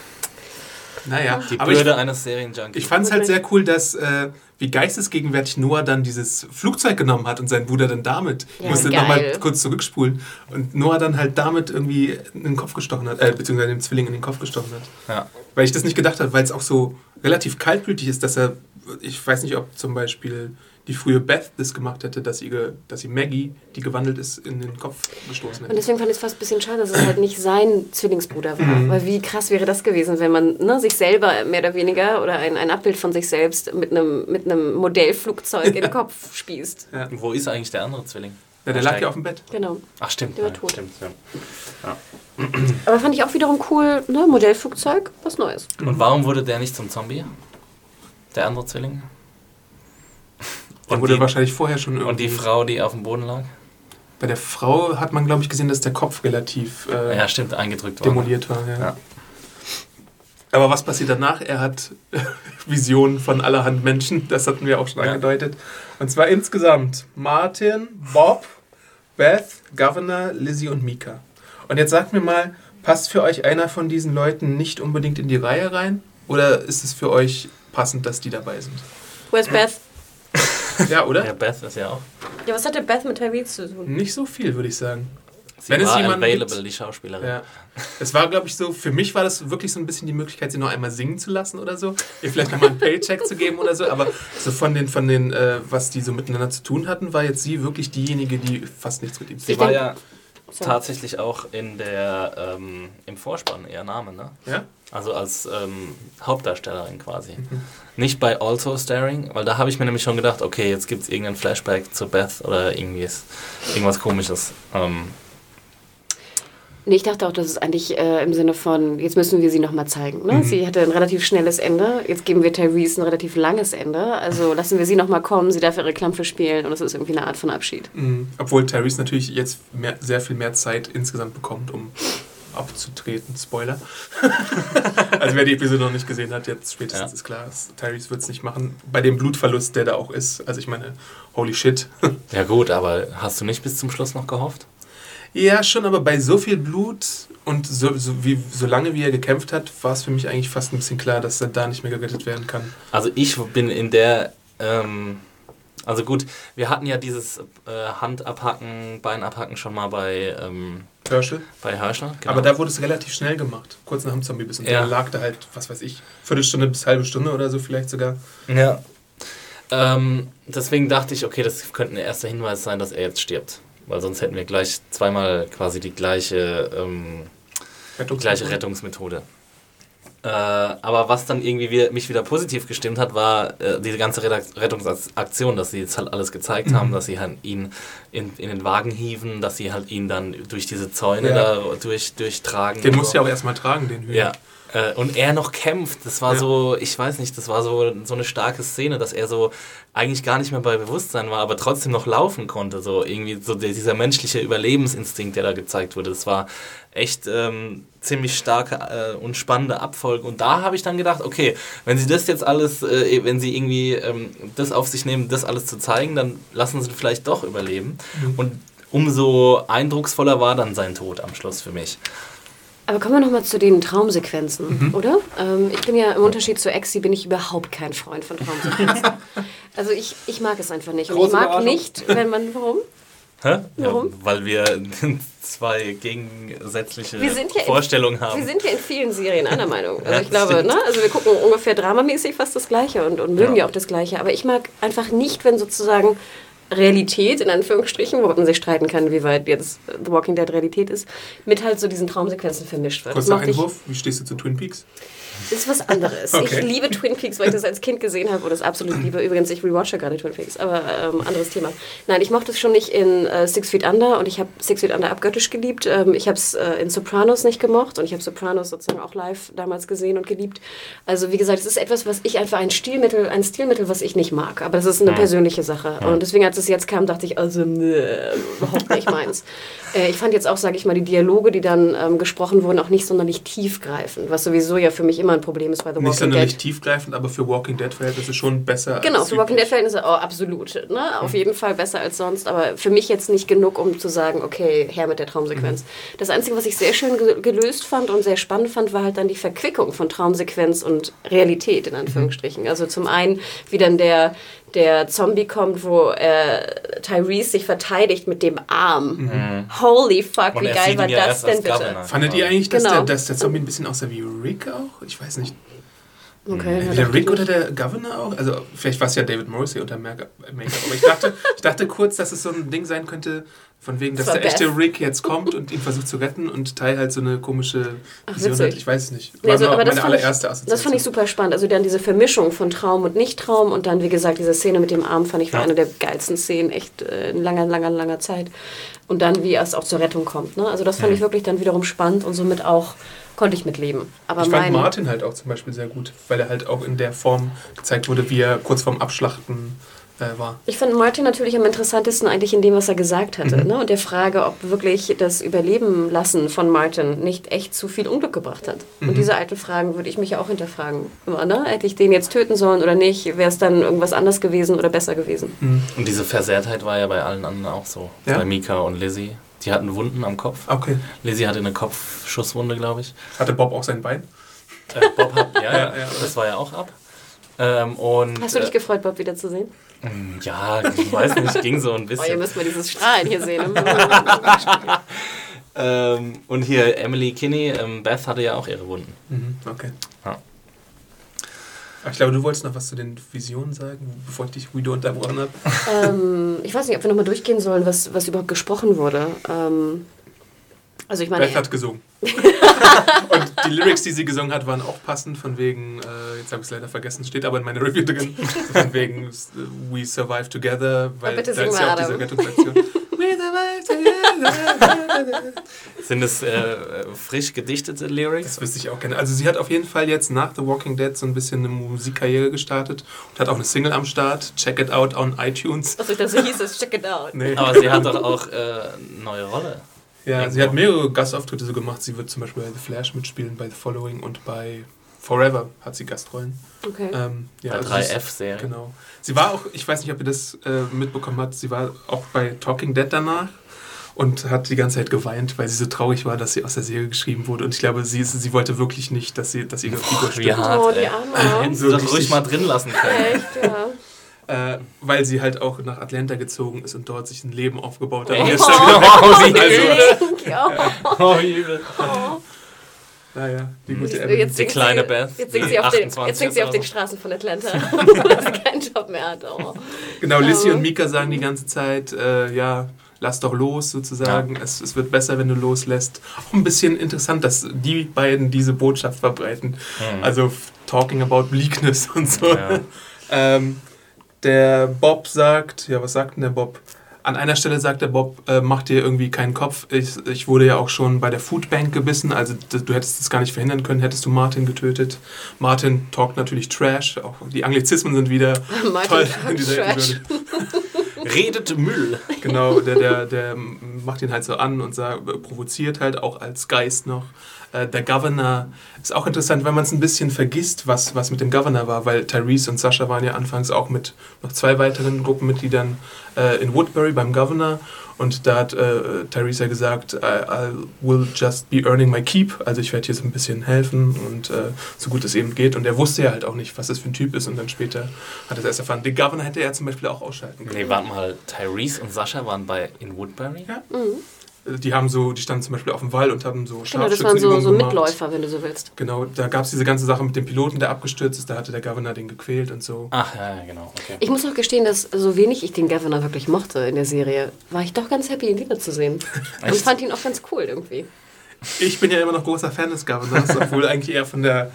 Naja, die aber ich, Bürde eines Serienjunkies. ich fand es halt sehr cool, dass äh, wie geistesgegenwärtig Noah dann dieses Flugzeug genommen hat und sein Bruder dann damit. Ich Ja, musste geil. nochmal kurz zurückspulen. Und Noah dann halt damit irgendwie in den Kopf gestochen hat, äh, beziehungsweise dem Zwilling in den Kopf gestochen hat. ja. Weil ich das nicht gedacht habe, weil es auch so relativ kaltblütig ist, dass er, ich weiß nicht, ob zum Beispiel die frühe Beth das gemacht hätte, dass sie, ge- dass sie Maggie, die gewandelt ist, in den Kopf gestoßen Und hätte. deswegen fand ich es fast ein bisschen schade, dass es halt nicht sein Zwillingsbruder war. Mhm. Weil wie krass wäre das gewesen, wenn man ne, sich selber mehr oder weniger oder ein, ein Abbild von sich selbst mit einem, mit einem Modellflugzeug in den Kopf spießt. Wo ist eigentlich der andere Zwilling? Ja, der lag ja auf dem Bett. Genau. Ach stimmt. Der war ja, tot. Stimmt, ja. Aber fand ich auch wiederum cool, ne? Modellflugzeug, was Neues. Und warum wurde der nicht zum Zombie? Der andere Zwilling? Der Und wurde die, wahrscheinlich vorher schon und die irgendwie Frau, die auf dem Boden lag? Bei der Frau hat man, glaube ich, gesehen, dass der Kopf relativ äh, Ja, stimmt, eingedrückt war. demoliert war. Ja. Ja. Aber was passiert danach? Er hat Visionen von allerhand Menschen, das hatten wir auch schon Ja. angedeutet. Und zwar insgesamt Martin, Bob, Beth, Governor, Lizzie und Mika. Und jetzt sagt mir mal, passt für euch einer von diesen Leuten nicht unbedingt in die Reihe rein? Oder ist es für euch passend, dass die dabei sind? Where's Beth? Ja, oder? Ja, Beth ist ja auch. Ja, was hat der Beth mit Tyrese zu tun? Nicht so viel, würde ich sagen. Sie Wenn es war jemanden available, gibt- die Schauspielerin. Ja. Es war, glaube ich, so, für mich war das wirklich so ein bisschen die Möglichkeit, sie noch einmal singen zu lassen oder so. Ihr vielleicht nochmal einen Paycheck zu geben oder so. Aber so von den, von den äh, was die so miteinander zu tun hatten, war jetzt sie wirklich diejenige, die fast nichts mit ihm zu Sie tun war denk- ja Sorry. tatsächlich auch in der, ähm, im Vorspann ihr Name, ne? Ja? Also als ähm, Hauptdarstellerin quasi. Nicht bei Also Staring, weil da habe ich mir nämlich schon gedacht, okay, jetzt gibt es irgendeinen Flashback zu Beth oder irgendwie ist irgendwas komisches. Ähm, Nee, ich dachte auch, das ist eigentlich äh, im Sinne von, jetzt müssen wir sie nochmal zeigen. Ne? Sie hatte ein relativ schnelles Ende, jetzt geben wir Tyrese ein relativ langes Ende. Also lassen wir sie nochmal kommen, sie darf ihre Klampfe spielen und es ist irgendwie eine Art von Abschied. Mhm. Obwohl Tyrese natürlich jetzt mehr, sehr viel mehr Zeit insgesamt bekommt, um abzutreten. Spoiler. also wer die Episode noch nicht gesehen hat, jetzt spätestens Ja. ist klar, Tyrese wird es nicht machen. Bei dem Blutverlust, der da auch ist. Also ich meine, holy shit. ja gut, aber hast du nicht bis zum Schluss noch gehofft? Ja, schon, aber bei so viel Blut und so, so, wie, so lange wie er gekämpft hat, war es für mich eigentlich fast ein bisschen klar, dass er da nicht mehr gerettet werden kann. Also ich bin in der, ähm, also gut, wir hatten ja dieses äh, Hand abhacken, Bein abhacken schon mal bei, ähm, Herschel. bei Herschel. Genau. Aber da wurde es relativ schnell gemacht, kurz nach dem Zombie-Biss. Und Ja. der lag da halt, was weiß ich, Viertelstunde bis halbe Stunde oder so vielleicht sogar. Ja. Ähm, deswegen dachte ich, okay, das könnte ein erster Hinweis sein, dass er jetzt stirbt. Weil sonst hätten wir gleich zweimal quasi die gleiche, ähm, Rettungs- gleiche Rettungsmethode. Äh, aber was dann irgendwie wieder, mich wieder positiv gestimmt hat, war äh, diese ganze Redak- Rettungsaktion, dass sie jetzt halt alles gezeigt Mhm. haben, dass sie halt ihn in, in den Wagen hieven, dass sie halt ihn dann durch diese Zäune Ja. da durch, durchtragen. Den musst so. du ja auch erstmal tragen, den Hühner. Ja. Äh, Und er noch kämpft. Das war Ja. so, ich weiß nicht, das war so, so eine starke Szene, dass er so eigentlich gar nicht mehr bei Bewusstsein war, aber trotzdem noch laufen konnte. So irgendwie so der, dieser menschliche Überlebensinstinkt, der da gezeigt wurde. Das war echt ähm, ziemlich starke äh, und spannende Abfolge. Und da habe ich dann gedacht, okay, wenn sie das jetzt alles, äh, wenn sie irgendwie ähm, das auf sich nehmen, das alles zu zeigen, dann lassen sie vielleicht doch überleben. Mhm. Und umso eindrucksvoller war dann sein Tod am Schluss für mich. Aber kommen wir nochmal zu den Traumsequenzen, oder? Ähm, ich bin ja im Unterschied zu Exi, bin ich überhaupt kein Freund von Traumsequenzen. also ich, ich mag es einfach nicht. Und Große ich mag nicht, wenn man, warum? Hä? Warum? Ja, weil wir zwei gegensätzliche Wir sind ja in- Vorstellungen haben. Wir sind ja in vielen Serien einer Meinung. Also Ja, ich glaube, stimmt. ne? Also wir gucken ungefähr dramamäßig fast das Gleiche und, und mögen Ja. ja auch das Gleiche. Aber ich mag einfach nicht, wenn sozusagen Realität, in Anführungsstrichen, wobei man sich streiten kann, wie weit jetzt The Walking Dead Realität ist, mit halt so diesen Traumsequenzen vermischt wird. Kurzer Einwurf, wie stehst du zu Twin Peaks? Ist was anderes. Okay. Ich liebe Twin Peaks, weil ich das als Kind gesehen habe und das absolut liebe. Übrigens, ich rewatche gerade Twin Peaks, aber ähm, anderes Thema. Nein, ich mochte es schon nicht in äh, Six Feet Under und ich habe Six Feet Under abgöttisch geliebt. Ähm, ich habe es äh, in Sopranos nicht gemocht und ich habe Sopranos sozusagen auch live damals gesehen und geliebt. Also wie gesagt, es ist etwas, was ich einfach ein Stilmittel, ein Stilmittel, was ich nicht mag. Aber das ist eine persönliche Sache. Und deswegen, als es jetzt kam, dachte ich, also nee, überhaupt nicht meins. Äh, ich fand jetzt auch, sage ich mal, die Dialoge, die dann ähm, gesprochen wurden, auch nicht sonderlich tiefgreifend, was sowieso ja für mich immer ein Problem ist bei The Nicht Walking sonderlich Dead. tiefgreifend, aber für Walking Dead-Verhältnisse schon besser. Genau, für Walking. Dead-Verhältnisse, oh, absolut. Ne? Auf jeden Fall besser als sonst, aber für mich jetzt nicht genug, um zu sagen, okay, her mit der Traumsequenz. Das Einzige, was ich sehr schön ge gelöst fand und sehr spannend fand, war halt dann die Verquickung von Traumsequenz und Realität, in Anführungsstrichen. Also zum einen, wie dann der, der Zombie kommt, wo äh, Tyrese sich verteidigt mit dem Arm. Holy fuck, Und wie geil war ja das denn bitte? Governor. Fandet ihr eigentlich, dass, Genau. der, dass der Zombie ein bisschen aussah wie Rick auch? Ich weiß nicht. Okay, ja, Der Rick oder der Governor auch? Also vielleicht war es ja David Morrissey unter Make- Make-up. Aber ich dachte, ich dachte kurz, dass es so ein Ding sein könnte, von wegen, dass der echte Beth. Rick jetzt kommt und ihn versucht zu retten und Ty halt so eine komische Ach, Vision hat. Ich weiß es nicht. War also, aber das meine fand, ich, allererste Assoziation. das fand ich super spannend. Also dann diese Vermischung von Traum und Nicht-Traum und dann, wie gesagt, diese Szene mit dem Arm fand ich war Ja. eine der geilsten Szenen, echt äh, in langer, langer, langer Zeit. Und dann, wie es auch zur Rettung kommt. Ne? Also das fand ich wirklich dann wiederum spannend und somit auch konnte ich mitleben. Aber Ich fand Martin halt auch zum Beispiel sehr gut, weil er halt auch in der Form gezeigt wurde, wie er kurz vorm Abschlachten äh, war. Ich fand Martin natürlich am interessantesten eigentlich in dem, was er gesagt hatte. Mhm. Ne? Und der Frage, ob wirklich das Überleben lassen von Martin nicht echt zu viel Unglück gebracht hat. Mhm. Und diese alten Fragen würde ich mich ja auch hinterfragen. Immer, ne? Hätte ich den jetzt töten sollen oder nicht? Wäre es dann irgendwas anders gewesen oder besser gewesen? Und diese Versehrtheit war ja bei allen anderen auch so. Ja? Bei Mika und Lizzie. Die hatten Wunden am Kopf. Okay. Lizzie hatte eine Kopfschusswunde, glaube ich. Hatte Bob auch sein Bein? Äh, Bob hat, ja, Ja, ja, ja. das war ja auch ab. Ähm, und, Hast du dich äh, gefreut, Bob wiederzusehen? Ja, ich weiß nicht, ging so ein Oh, ihr bisschen. müsst mal dieses Strahlen hier sehen. Ähm, und hier Emily Kinney, ähm, Beth hatte ja auch ihre Wunden. Mhm, okay. Ja. Ich glaube, du wolltest noch was zu den Visionen sagen, bevor ich dich wieder unterbrochen habe. ähm, ich weiß nicht, ob wir nochmal durchgehen sollen, was, was überhaupt gesprochen wurde. Ähm, also ich meine, Beth hat gesungen. Und die Lyrics, die sie gesungen hat, waren auch passend, von wegen, äh, jetzt habe ich es leider vergessen, steht aber in meiner Review drin, von wegen äh, We Survive Together, weil bitte da ist ja auch diese. Rettungsaktion. We survive together. Sind es äh, frisch gedichtete Lyrics? Das wüsste ich auch gerne. Also sie hat auf jeden Fall jetzt nach The Walking Dead so ein bisschen eine Musikkarriere gestartet und hat auch eine Single am Start. Check it out on iTunes. also das so hieß es, check it out. Nee. Aber sie hat doch auch äh, eine neue Rolle. Ja, sie hat mehrere Gastauftritte so gemacht. Sie wird zum Beispiel bei The Flash mitspielen, bei The Following und bei Forever hat sie Gastrollen. Okay. Ähm, ja, Bei also sie ist- 3F-Serie. Genau. Sie war auch, ich weiß nicht, ob ihr das äh, mitbekommen habt, sie war auch bei Talking Dead danach und hat die ganze Zeit geweint, weil sie so traurig war, dass sie aus der Serie geschrieben wurde. Und ich glaube, sie, sie wollte wirklich nicht, dass, sie, dass ihre Figur Wie stirbt. hart, Oh, die Arme. Hätten sie richtig- ruhig mal drin lassen können. Echt, ja. Äh, weil sie halt auch nach Atlanta gezogen ist und dort sich ein Leben aufgebaut hat. Oh. Und jetzt dann wieder Oh, also, wie Link, oh. Oh, übel. naja, die gute Emily. jetzt singt kleine sie, Beth, Jetzt singt die sie auf den, 28 jetzt singt sie auf den. Straßen von Atlanta, weil sie keinen Job mehr hat. Oh. Genau, Lissy Ja. und Mika sagen die ganze Zeit, äh, ja, lass doch los sozusagen. Es, es wird besser, wenn du loslässt. Auch ein bisschen interessant, dass die beiden diese Botschaft verbreiten. Mhm. Also talking about bleakness und so. Ja. Ähm, der Bob sagt, ja, was sagt denn der Bob? An einer Stelle sagt der Bob, äh, mach dir irgendwie keinen Kopf. Ich, ich wurde ja auch schon bei der Foodbank gebissen, also du hättest es gar nicht verhindern können, hättest du Martin getötet. Martin talkt natürlich Trash, auch die Anglizismen sind wieder Martin toll talkt in dieser Trash. Redet Müll. Genau, der, der, der macht ihn halt so an und sagt, provoziert halt auch als Geist noch. Äh, Der Governor ist auch interessant, wenn man es ein bisschen vergisst, was, was mit dem Governor war, weil Tyrese und Sascha waren ja anfangs auch mit noch zwei weiteren Gruppenmitgliedern äh, in Woodbury beim Governor und da hat äh, Tyrese ja gesagt, I, I will just be earning my keep, also ich werde hier so ein bisschen helfen und äh, so gut es eben geht und er wusste ja halt auch nicht, was das für ein Typ ist und dann später hat er es erst erfahren. Den Governor hätte er zum Beispiel auch ausschalten können. Nee, warte mal. Tyrese und Sascha waren bei in Woodbury? Ja. Die haben so, die standen zum Beispiel auf dem Wall und haben so Genau, das waren so, so. Mitläufer, wenn du so willst. Genau, da gab es diese ganze Sache mit dem Piloten, der abgestürzt ist, da hatte der Governor den gequält und so. Ach, ja, genau. Okay. Ich muss auch gestehen, dass so wenig ich den Governor wirklich mochte in der Serie, war ich doch ganz happy, ihn wiederzusehen. Und fand ihn auch ganz cool irgendwie. Ich bin ja immer noch großer Fan des Governors, obwohl eigentlich eher von der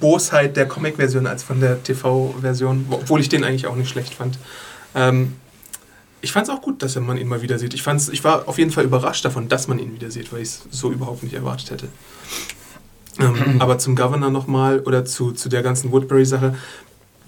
Bosheit der Comic-Version als von der TV-Version, obwohl ich den eigentlich auch nicht schlecht fand. Ähm, ich fand es auch gut, dass man ihn mal wieder sieht. Ich, fand's, ich war auf jeden Fall überrascht davon, dass man ihn wieder sieht, weil ich es so überhaupt nicht erwartet hätte. Ähm, aber zum Governor nochmal oder zu, zu der ganzen Woodbury-Sache.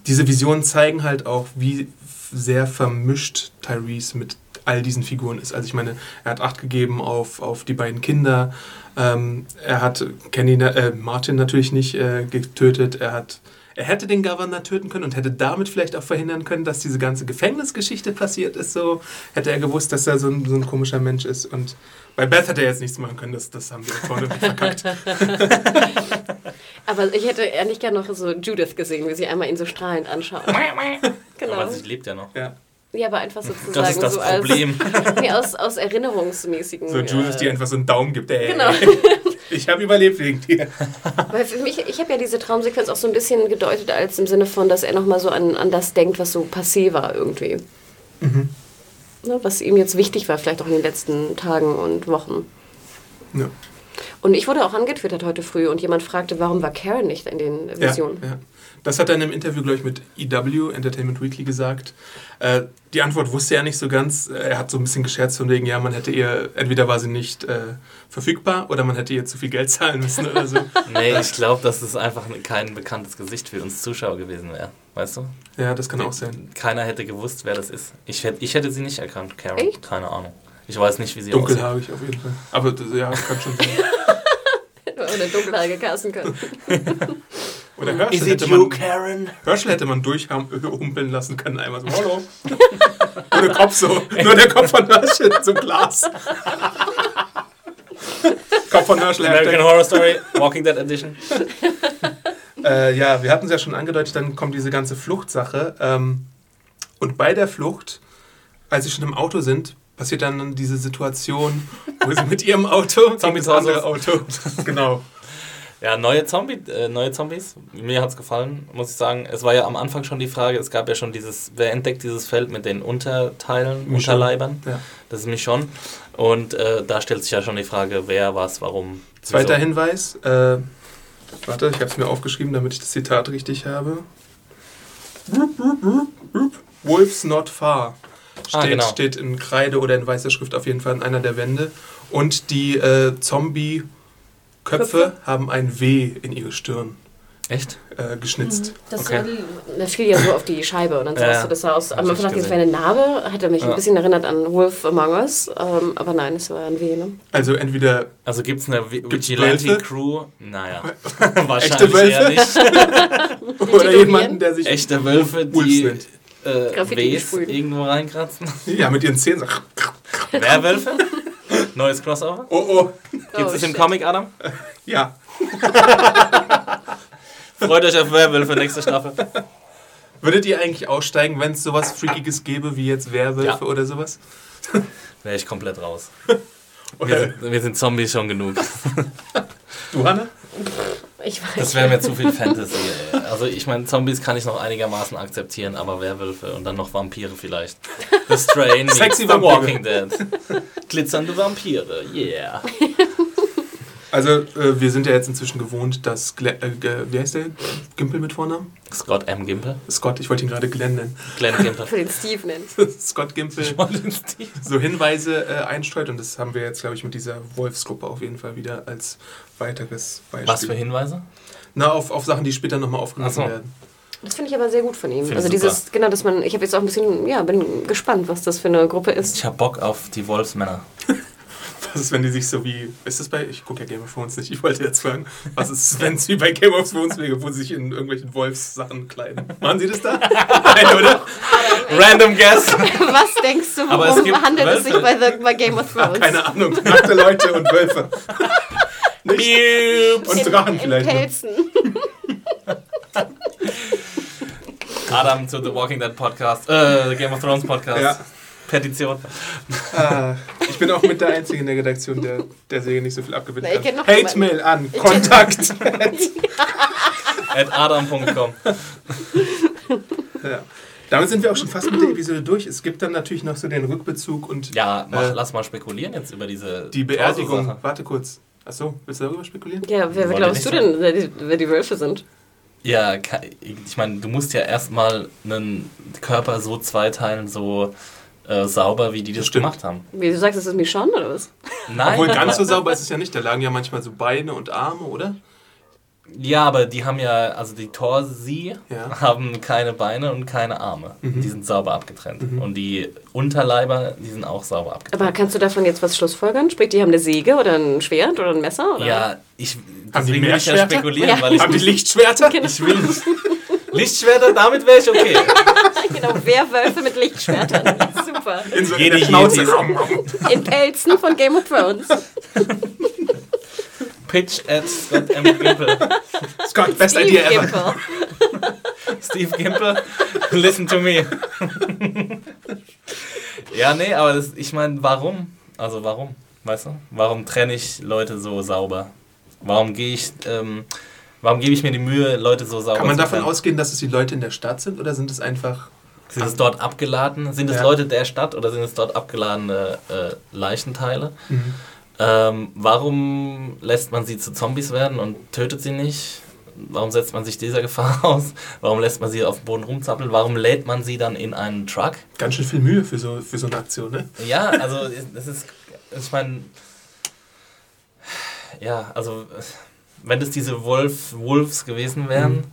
Diese Visionen zeigen halt auch, wie sehr vermischt Tyrese mit all diesen Figuren ist. Also ich meine, er hat Acht gegeben auf, auf die beiden Kinder. Ähm, er hat Kenny, äh, Martin natürlich nicht äh, getötet. Er hat er hätte den Governor töten können und hätte damit vielleicht auch verhindern können, dass diese ganze Gefängnisgeschichte passiert ist. So hätte er gewusst, dass er so ein, so ein komischer Mensch ist. Und bei Beth hätte er jetzt nichts machen können. Das, das haben wir vorne verkackt. Aber ich hätte ehrlich gerne noch so Judith gesehen, wie sie einmal ihn so strahlend anschaut. genau. Aber sie lebt ja noch. Ja. Ja, aber einfach sozusagen Das ist das so Problem. als nee, aus, aus erinnerungsmäßigen. So die äh, einfach so einen Daumen gibt. Ey, Genau. Ich habe überlebt wegen dir. Weil für mich, ich habe ja diese Traumsequenz auch so ein bisschen gedeutet als im Sinne von, dass er nochmal so an, an das denkt, was so passé war irgendwie. Ne, was ihm jetzt wichtig war, vielleicht auch in den letzten Tagen und Wochen. Ja. Und ich wurde auch angetwittert heute früh und jemand fragte, warum war Karen nicht in den Ja, Visionen? ja. Das hat er in einem Interview, glaube ich, mit EW, Entertainment Weekly, gesagt. Äh, die Antwort wusste er nicht so ganz. Er hat so ein bisschen gescherzt von wegen, ja, man hätte ihr, entweder war sie nicht äh, verfügbar oder man hätte ihr zu viel Geld zahlen müssen oder so. Nee, ich glaube, dass es einfach kein bekanntes Gesicht für uns Zuschauer gewesen wäre. Weißt du? Ja, das kann auch sein. Keiner hätte gewusst, wer das ist. Ich hätte, ich hätte sie nicht erkannt, Karen. Echt? Keine Ahnung. Ich weiß nicht, wie sie Dunkelhaarig auf jeden Fall. Aber ja, das kann schon sein. Oder dunkelhaarige casten können. Oder Herschel, hätte man, Herschel hätte man durchhumpeln lassen können. Einmal so, hallo. Nur der Kopf so. Nur der Kopf von Herschel zum Glas. Kopf von Herschel. American. Horror Story, Walking Dead Edition. Äh, ja, wir hatten es ja schon angedeutet, dann kommt diese ganze Fluchtsache. Ähm, und bei der Flucht, als sie schon im Auto sind, passiert dann diese Situation, wo sie mit ihrem Auto das andere Hauses. Auto. genau. Ja, neue, Zombie, äh, neue Zombies. Mir hat's gefallen, muss ich sagen. Es war ja am Anfang schon die Frage, es gab ja schon dieses, wer entdeckt dieses Feld mit den Unterteilen, Michonne. Unterleibern? Ja. Das ist Michonne. Und äh, da stellt sich ja schon die Frage, wer, was, warum. Zweiter wieso. Hinweis. Äh, warte, ich habe es mir aufgeschrieben, damit ich das Zitat richtig habe. Wolves not far. Steht, Ah, genau. steht in Kreide oder in weißer Schrift auf jeden Fall an einer der Wände. Und die äh, Zombie-Köpfe Köpfe? haben ein W in ihre Stirn Echt? äh, geschnitzt. Das, Okay. das fiel ja so auf die Scheibe und dann Ja, sahst du das aus. Am Anfang dachte ich, es gesehen. wäre eine Narbe, hat er mich Ja. ein bisschen erinnert an Wolf Among Us, ähm, aber nein, es war ein W. Ne? Also entweder Also gibt's eine Vi- Gibt's Vigilante Wölfe? Crew? Naja, Echte wahrscheinlich Wölfe? eher nicht. oder jemanden, der sich Echte Wölfe, die nennt. äh, Ws irgendwo reinkratzen. Ja, mit ihren Zähnen. Werwölfe? Neues Crossover? Oh, oh. Gibt Oh, es im shit. Comic, Adam? Ja. Freut euch auf Werwölfe, nächste Staffel. Würdet ihr eigentlich aussteigen, wenn es sowas Freakiges gäbe, wie jetzt Werwölfe Ja. oder sowas? Wäre ich komplett raus. Wir sind, wir sind Zombies schon genug. du, Hanne? Ich weiß. Das wäre mir zu viel Fantasy. Ey. Also ich meine, Zombies kann ich noch einigermaßen akzeptieren, aber Werwölfe und dann noch Vampire vielleicht. The Strain Sexy The. Walking Dead. Glitzernde Vampire, yeah. Also, äh, wir sind ja jetzt inzwischen gewohnt, dass. Glenn, äh, wie heißt der? Gimpel mit Vornamen? Scott M. Gimple. Scott, ich wollte ihn gerade Glenn nennen. Glenn Gimple. für den Steve nennen. Scott Gimpel Steve. so Hinweise äh, einstreut und das haben wir jetzt, glaube ich, mit dieser Wolfsgruppe auf jeden Fall wieder als weiteres Beispiel. Was für Hinweise? Na, auf, auf Sachen, die später nochmal aufgenommen so. werden. Das finde ich aber sehr gut von ihm. Finde Also ich dieses, genau, dass man, ich habe jetzt auch ein bisschen, ja, bin gespannt, was das für eine Gruppe ist. Ich hab Bock auf die Wolfsmänner. Was ist, wenn die sich so wie. Ist das bei. Ich gucke ja Game of Thrones nicht, ich wollte jetzt fragen. Was ist, wenn es wie bei Game of Thrones wäre, wo sie sich in irgendwelchen Wolfssachen kleiden? Machen sie das da? Nein, oder? Random Guess. Was denkst du, Aber es worum gibt handelt es sich Wölfe. bei, The, bei Game of Ach, Thrones? keine Ahnung. Nackte Leute und Wölfe. Und Drachen in, vielleicht. In noch. Pelzen. Adam zu The Walking Dead Podcast, äh, Game of Thrones Podcast. Ja. Petition. Ah, ich bin auch mit der Einzige in der Redaktion, der der Serie nicht so viel Na, abgebildet kenn hat. noch Hate-Mail an. Kontakt. At adam.com. ja. Damit sind wir auch schon fast mit der Episode durch. Es gibt dann natürlich noch so den Rückbezug und Ja, mach, Äh, lass mal spekulieren jetzt über diese die Beerdigung. Warte kurz. Achso, willst du darüber spekulieren? Ja, wer, wer glaubst du denn, wer die, wer die Wölfe sind? Ja, ich meine, du musst ja erstmal einen Körper so zweiteilen, so äh, sauber, wie die das Stimmt. gemacht haben. Wie du sagst, ist das Michonne oder was? Nein, Obwohl ganz so sauber ist es ja nicht. Da lagen ja manchmal so Beine und Arme, oder? Ja, aber die haben ja, also die Torsi Ja. haben keine Beine und keine Arme. Mhm. Die sind sauber abgetrennt. Und die Unterleiber, die sind auch sauber abgetrennt. Aber kannst du davon jetzt was schlussfolgern? Sprich, die haben eine Säge oder ein Schwert oder ein Messer? Oder? Ja, ich deswegen will ich ja spekulieren, Ja. weil ich, Haben die Lichtschwerter? Genau. ich will nicht. Lichtschwerter, damit wäre ich okay. genau, Werwölfe mit Lichtschwertern. Super. In so der Schnauze. In Pelzen von Game of Thrones. Pitch at Scott M. Gimple. Scott, best Steve idea ever. Gimple. Steve Gimple, listen to me. ja, nee, aber das, ich meine, warum? Also warum? Weißt du? Warum trenne ich Leute so sauber? Warum gehe ich, ähm, warum gebe ich mir die Mühe, Leute so sauber Kann man zu davon trennen? ausgehen, dass es die Leute in der Stadt sind oder sind es einfach. Sind es dort abgeladen? Sind es Ja. Leute der Stadt oder sind es dort abgeladene äh, Leichenteile? Mhm. Ähm, warum lässt man sie zu Zombies werden und tötet sie nicht? warum setzt man sich dieser Gefahr aus? Warum lässt man sie auf dem Boden rumzappeln? Warum lädt man sie dann in einen Truck? Ganz schön viel Mühe für so, für so eine Aktion, ne? Ja, also es ist, ich meine, ja, also wenn das diese Wolf, Wolves gewesen wären, mhm.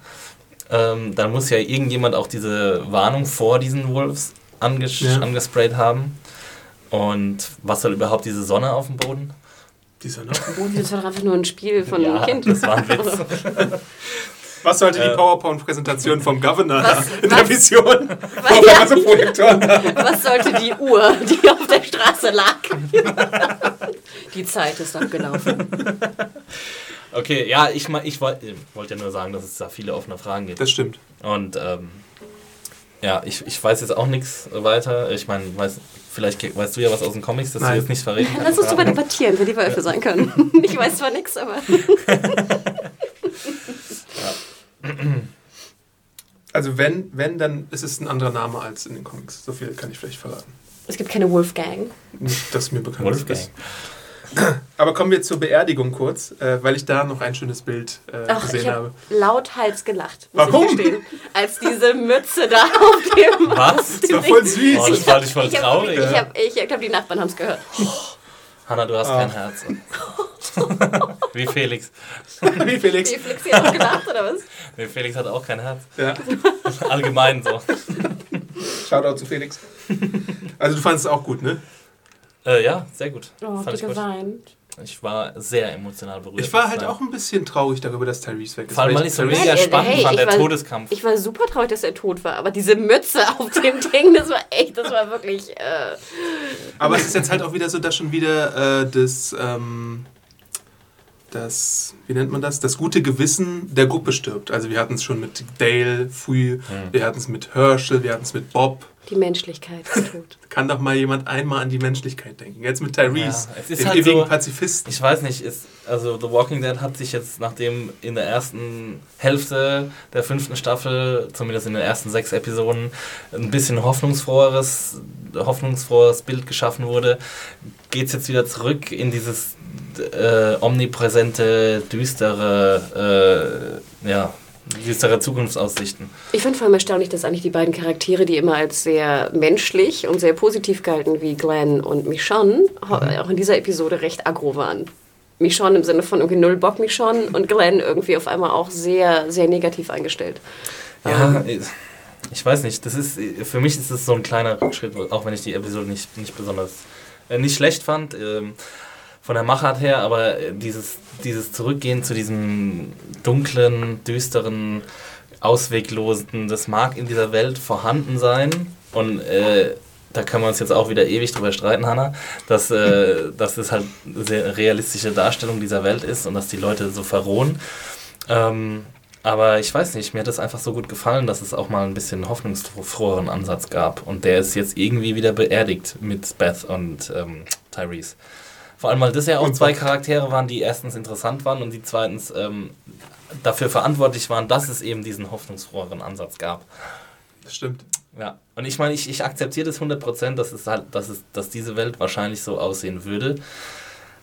Ähm, dann muss ja irgendjemand auch diese Warnung vor diesen Wolves anges ja. angesprayt haben. Und was soll überhaupt diese Sonne auf dem Boden? Die Sonne auf dem Boden? Das war doch einfach nur ein Spiel von ja, einem Kind. Das war ein Witz. Was sollte die äh. PowerPoint-Präsentation vom Governor was, in was, der Vision? Was, so was sollte die Uhr, die auf der Straße lag? die Zeit ist abgelaufen. Okay, ja, ich, ich wollte wollt ja nur sagen, dass es da viele offene Fragen gibt. Das stimmt. Und ähm, ja, ich, ich weiß jetzt auch nichts weiter. Ich meine, weiß, vielleicht weißt du ja was aus den Comics, das Nein. du jetzt nicht verreden kannst. Lass uns darüber debattieren, wer die Wölfe ja. sein können. Ich weiß zwar nichts, aber... Also wenn, wenn, dann ist es ein anderer Name als in den Comics. So viel kann ich vielleicht verraten. Es gibt keine Wolfgang. Nicht, dass mir bekannt Wolfgang. ist. Aber kommen wir zur Beerdigung kurz, äh, weil ich da noch ein schönes Bild äh, Ach, gesehen ich hab habe. Lauthals gelacht. Warum? als diese Mütze da auf dem. Was? Das war voll süß. Oh, das war nicht voll traurig. Ich, hab, ich, ich glaube, die Nachbarn haben es gehört. Hanna, du hast oh. kein Herz. Wie Felix. Wie Felix. Wie Felix hat auch gelacht, oder was? Wie Felix hat auch kein Herz. Ja. Allgemein so. Shoutout zu Felix. Also du fandest es auch gut, ne? Äh, ja, sehr gut. Oh, Fand ich geweint. Ich war sehr emotional berührt. Ich war halt auch ein bisschen traurig darüber, dass Tyrese weg ist. Vor allem, weil ich so mega spannend hey, fand, der war, Todeskampf. Ich war super traurig, dass er tot war, aber diese Mütze auf dem Ding, das war echt, das war wirklich... Äh aber es ist jetzt halt auch wieder so, dass schon wieder äh, das... Ähm, das, wie nennt man das, das gute Gewissen der Gruppe stirbt. Also wir hatten es schon mit Dale früh, hm. wir hatten es mit Herschel, wir hatten es mit Bob. Die Menschlichkeit ist tot. Kann doch mal jemand einmal an die Menschlichkeit denken. Jetzt mit Tyrese, ja, dem halt ewigen so, Pazifisten. Ich weiß nicht, ist, also The Walking Dead hat sich jetzt, nachdem in der ersten Hälfte der fünften Staffel, zumindest in den ersten sechs Episoden, ein bisschen hoffnungsfroheres, hoffnungsfroheres Bild geschaffen wurde, geht es jetzt wieder zurück in dieses äh, omnipräsente, düstere, äh, ja, düstere Zukunftsaussichten. Ich finde vor allem erstaunlich, dass eigentlich die beiden Charaktere, die immer als sehr menschlich und sehr positiv galten, wie Glenn und Michonne, mhm. auch in dieser Episode recht aggro waren. Michonne im Sinne von irgendwie null Bock Michonne und Glenn irgendwie auf einmal auch sehr, sehr negativ eingestellt. Ja, ähm, ich weiß nicht. Das ist, für mich ist es so ein kleiner Rückschritt, auch wenn ich die Episode nicht, nicht besonders äh, nicht schlecht fand. Ähm, von der Machart her, aber äh, dieses, dieses Zurückgehen zu diesem dunklen, düsteren, ausweglosen, das mag in dieser Welt vorhanden sein und äh, da können wir uns jetzt auch wieder ewig drüber streiten, Hanna, dass, äh, dass es halt eine sehr realistische Darstellung dieser Welt ist und dass die Leute so verrohen. Ähm, aber ich weiß nicht, mir hat es einfach so gut gefallen, dass es auch mal ein bisschen hoffnungsfroheren Ansatz gab. Und der ist jetzt irgendwie wieder beerdigt mit Beth und ähm, Tyrese. Vor allem, weil das ja auch zwei Charaktere waren, die erstens interessant waren und die zweitens ähm, dafür verantwortlich waren, dass es eben diesen hoffnungsfroheren Ansatz gab. Das stimmt. Ja, und ich meine, ich, ich akzeptiere das 100%, dass, es halt, dass, es, dass diese Welt wahrscheinlich so aussehen würde.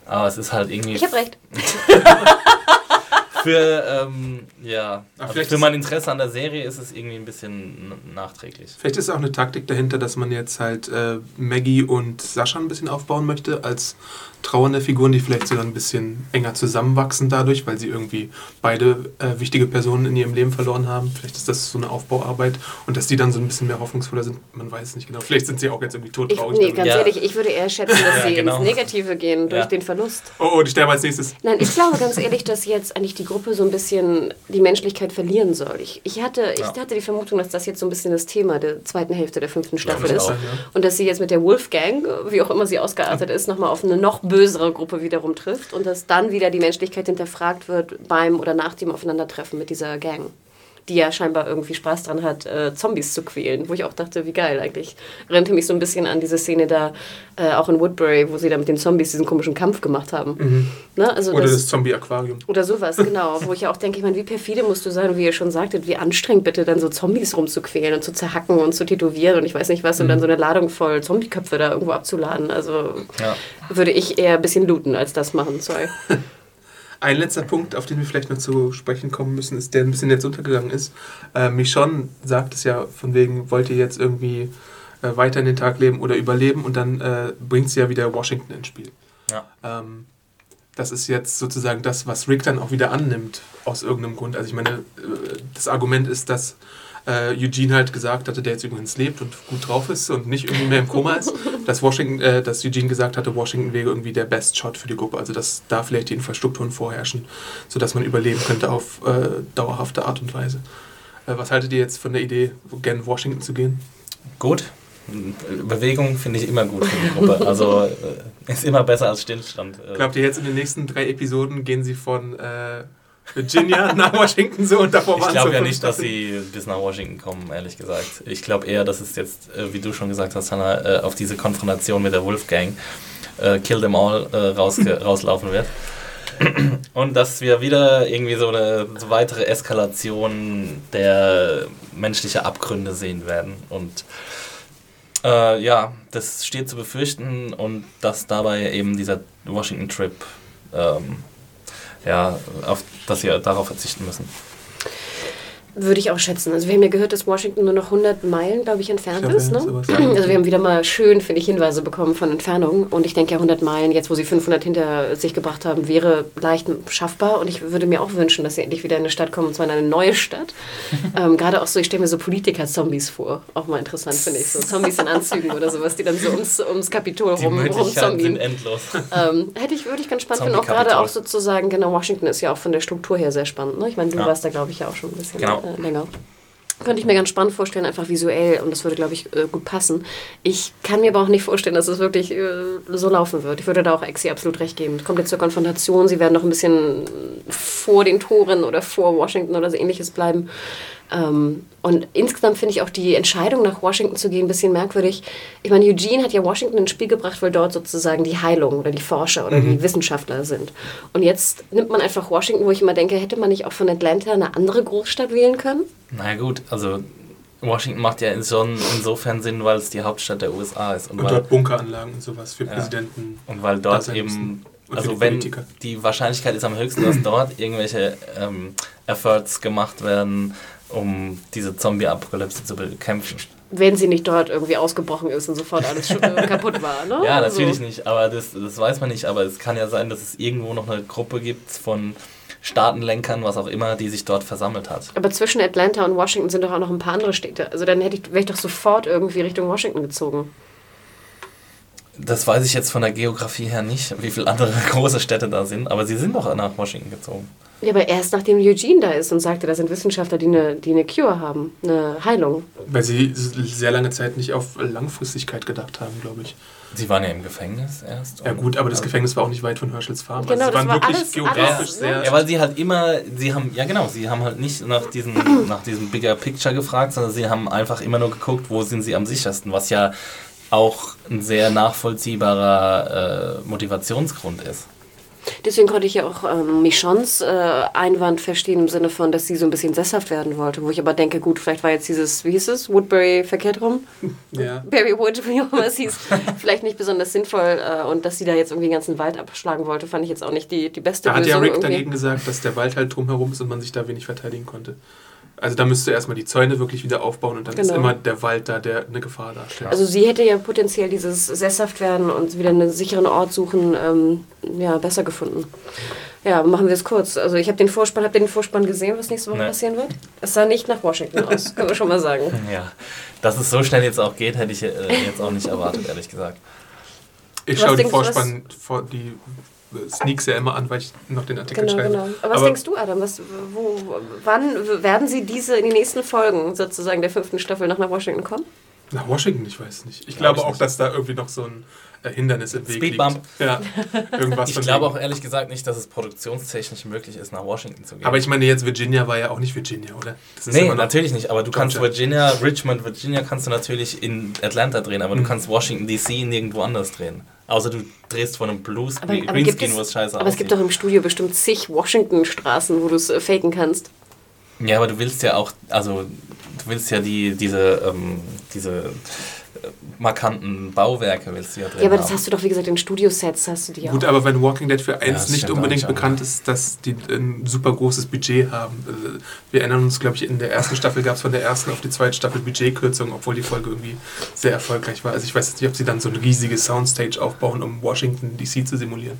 Aber es ist halt irgendwie. Ich habe recht. für, ähm, ja, also für mein Interesse an der Serie ist es irgendwie ein bisschen nachträglich. Vielleicht ist auch eine Taktik dahinter, dass man jetzt halt äh, Maggie und Sascha ein bisschen aufbauen möchte als trauernde Figuren, die vielleicht sogar ein bisschen enger zusammenwachsen dadurch, weil sie irgendwie beide äh, wichtige Personen in ihrem Leben verloren haben. Vielleicht ist das so eine Aufbauarbeit und dass die dann so ein bisschen mehr hoffnungsvoller sind, man weiß es nicht genau. Vielleicht sind sie auch jetzt irgendwie todtraurig. Ich, nee, ganz ja. ehrlich, ich würde eher schätzen, dass sie ja, genau. ins Negative gehen durch ja. den Verlust. Oh, oh, die sterben als nächstes. Nein, ich glaube ganz ehrlich, dass jetzt eigentlich die Gruppe so ein bisschen die Menschlichkeit verlieren soll. Ich, ich, hatte, ich hatte die Vermutung, dass das jetzt so ein bisschen das Thema der zweiten Hälfte der fünften Staffel ist. Auch, und dass sie jetzt mit der Wolfgang, wie auch immer sie ausgeartet ist, nochmal auf eine noch bösere Gruppe wiederum trifft und dass dann wieder die Menschlichkeit hinterfragt wird beim oder nach dem Aufeinandertreffen mit dieser Gang die ja scheinbar irgendwie Spaß dran hat, äh, Zombies zu quälen. Wo ich auch dachte, wie geil eigentlich. Erinnerte mich so ein bisschen an diese Szene da, äh, auch in Woodbury, wo sie da mit den Zombies diesen komischen Kampf gemacht haben. Mhm. Ne? Also oder das, das Zombie-Aquarium. Oder sowas, genau. wo ich auch denke, ich meine, wie perfide musst du sein, und wie ihr schon sagtet, wie anstrengend bitte dann so Zombies rumzuquälen und zu zerhacken und zu tätowieren und ich weiß nicht was mhm. und dann so eine Ladung voll Zombieköpfe da irgendwo abzuladen. Also ja. würde ich eher ein bisschen looten als das machen, sorry. ein letzter Punkt, auf den wir vielleicht noch zu sprechen kommen müssen, ist, der ein bisschen jetzt untergegangen ist. Äh, Michonne sagt es ja von wegen, wollt ihr jetzt irgendwie äh, weiter in den Tag leben oder überleben und dann äh, bringt sie ja wieder Washington ins Spiel. Ja. Ähm, das ist jetzt sozusagen das, was Rick dann auch wieder annimmt, aus irgendeinem Grund. Also ich meine, äh, das Argument ist, dass äh, Eugene halt gesagt hatte, der jetzt übrigens lebt und gut drauf ist und nicht irgendwie mehr im Koma ist, dass, Washington, äh, dass Eugene gesagt hatte, Washington wäre irgendwie der Best Shot für die Gruppe. Also dass da vielleicht die Infrastrukturen vorherrschen, sodass man überleben könnte auf äh, dauerhafte Art und Weise. Äh, was haltet ihr jetzt von der Idee, gen Washington zu gehen? Gut. Bewegung finde ich immer gut für die Gruppe. Also äh, ist immer besser als Stillstand. Glaubt ihr jetzt in den nächsten drei Episoden gehen sie von äh, Virginia nach Washington so und davor Ich waren glaube so ja nicht, dass sie bis nach Washington kommen, ehrlich gesagt. Ich glaube eher, dass es jetzt, äh, wie du schon gesagt hast, Hannah, äh, auf diese Konfrontation mit der Wolfgang, äh, Kill Them All, äh, rauslaufen wird. Und dass wir wieder irgendwie so eine so weitere Eskalation der menschlichen Abgründe sehen werden. Und äh, ja, das steht zu befürchten und dass dabei eben dieser Washington-Trip, ähm, ja, auf, dass sie darauf verzichten müssen. Würde ich auch schätzen. Also wir haben ja gehört, dass Washington nur noch 100 Meilen, glaube ich, entfernt Ich ist. Ne? Also wir haben wieder mal schön, finde ich, Hinweise bekommen von Entfernung. Und ich denke ja, 100 Meilen, jetzt wo sie 500 hinter sich gebracht haben, wäre leicht schaffbar. Und ich würde mir auch wünschen, dass sie endlich wieder in eine Stadt kommen, und zwar in eine neue Stadt. ähm, Gerade auch so, ich stelle mir so Politiker-Zombies vor. Auch mal interessant, finde ich. So Zombies in Anzügen oder sowas, die dann so ums, ums Kapitol Die rum, rumzombien. endlos. Ähm, hätte ich, würde ich ganz spannend finden. Auch gerade auch sozusagen, genau, Washington ist ja auch von der Struktur her sehr spannend. Ne? Ich meine, du Ja. warst da, glaube ich, ja auch schon ein bisschen Genau. Länger. Könnte ich mir ganz spannend vorstellen, einfach visuell. Und das würde, glaube ich, äh, gut passen. Ich kann mir aber auch nicht vorstellen, dass es wirklich äh, so laufen wird. Ich würde da auch Exi absolut recht geben. Es kommt jetzt zur Konfrontation. Sie werden noch ein bisschen vor den Toren oder vor Washington oder so ähnliches bleiben. Ähm, und insgesamt finde ich auch die Entscheidung, nach Washington zu gehen, ein bisschen merkwürdig. Ich meine, Eugene hat ja Washington ins Spiel gebracht, weil dort sozusagen die Heilung oder die Forscher oder die Wissenschaftler sind. Und jetzt nimmt man einfach Washington, wo ich immer denke, hätte man nicht auch von Atlanta eine andere Großstadt wählen können? Na gut, also Washington macht ja schon insofern Sinn, weil es die Hauptstadt der USA ist. Und, Und weil, dort Bunkeranlagen und sowas für Ja. Präsidenten. und weil dort eben, also die wenn die Wahrscheinlichkeit ist am höchsten, dass dort irgendwelche ähm, Efforts gemacht werden, um diese Zombie-Apokalypse zu bekämpfen. Wenn sie nicht dort irgendwie ausgebrochen ist und sofort alles äh, kaputt war. Ne? Ja, Also, natürlich nicht, aber das, das weiß man nicht. Aber es kann ja sein, dass es irgendwo noch eine Gruppe gibt von Staatenlenkern, was auch immer, die sich dort versammelt hat. Aber zwischen Atlanta und Washington sind doch auch noch ein paar andere Städte. Also dann hätte ich, wäre ich doch sofort irgendwie Richtung Washington gezogen. Das weiß ich jetzt von der Geografie her nicht, wie viele andere große Städte da sind, aber sie sind doch nach Washington gezogen. Ja, aber erst nachdem Eugene da ist und sagte, da sind Wissenschaftler, die eine, die eine Cure haben, eine Heilung. Weil sie sehr lange Zeit nicht auf Langfristigkeit gedacht haben, glaube ich. Sie waren ja im Gefängnis erst. Ja gut, aber das Gefängnis war auch nicht weit von Herschels Farm. Genau, also sie das waren war wirklich alles- geografisch alles, sehr... ne? Ja, weil sie halt immer, sie haben, ja genau, sie haben halt nicht nach diesem, nach diesem Bigger Picture gefragt, sondern sie haben einfach immer nur geguckt, wo sind sie am sichersten, was ja auch ein sehr nachvollziehbarer äh, Motivationsgrund ist. Deswegen konnte ich ja auch ähm, Michons äh, Einwand verstehen im Sinne von, dass sie so ein bisschen sesshaft werden wollte. Wo ich aber denke, gut, vielleicht war jetzt dieses, wie hieß es, Woodbury verkehrt rum? ja. Berrywood, wie auch immer es hieß, vielleicht nicht besonders sinnvoll. Äh, und dass sie da jetzt irgendwie den ganzen Wald abschlagen wollte, fand ich jetzt auch nicht die, die beste Da hat ja Lösung. Rick irgendwie. dagegen gesagt, dass der Wald halt drumherum ist und man sich da wenig verteidigen konnte. Also da müsste erstmal die Zäune wirklich wieder aufbauen und dann ist Genau. immer der Wald da, der eine Gefahr darstellt. Also sie hätte ja potenziell dieses sesshaft werden und wieder einen sicheren Ort suchen, ähm, ja, besser gefunden. Ja, machen wir es kurz. Also ich habe den Vorspann, habt ihr den Vorspann gesehen, was nächste Woche Nee. passieren wird? Es sah nicht nach Washington aus, können wir schon mal sagen. Ja, dass es so schnell jetzt auch geht, hätte ich äh, jetzt auch nicht erwartet, ehrlich gesagt. ich schaue was- Vorspann, vor, die Sneaks ja immer an, weil ich noch den Artikel Genau, schreibe. genau. Aber was denkst du, Adam? Was, wo, wann werden sie diese in den nächsten Folgen sozusagen der fünften Staffel noch nach Washington kommen? Nach Washington, ich weiß nicht. Ich Glaub glaube ich auch, nicht. dass da irgendwie noch so ein äh, Hindernis im Weg Speedbump. liegt. Ja, irgendwas Ich glaube auch ehrlich gesagt nicht, dass es produktionstechnisch möglich ist, nach Washington zu gehen. Aber ich meine jetzt, Virginia war ja auch nicht Virginia, oder? Das ist Nee, natürlich nicht. Aber du kannst. Virginia, Richmond, Virginia kannst du natürlich in Atlanta drehen, aber Mhm. du kannst Washington DC nirgendwo anders drehen. Außer du drehst von einem Blues Aber, aber, Greenscreen, wo es scheiße aber es gibt doch im Studio bestimmt zig Washington-Straßen, wo du es äh, faken kannst. Ja, aber du willst ja auch, also du willst ja die, diese, ähm, diese markanten Bauwerke willst du ja drin Ja, aber das haben. hast du doch, wie gesagt, in Studiosets hast du die Gut, auch. aber wenn Walking Dead für eins das nicht unbedingt bekannt ja. ist, dass die ein super großes Budget haben. Äh, Wir erinnern uns, glaube ich, in der ersten Staffel gab es von der ersten auf die zweite Staffel Budgetkürzungen, obwohl die Folge irgendwie sehr erfolgreich war. Also ich weiß jetzt nicht, ob sie dann so ein riesiges Soundstage aufbauen, um Washington DC zu simulieren.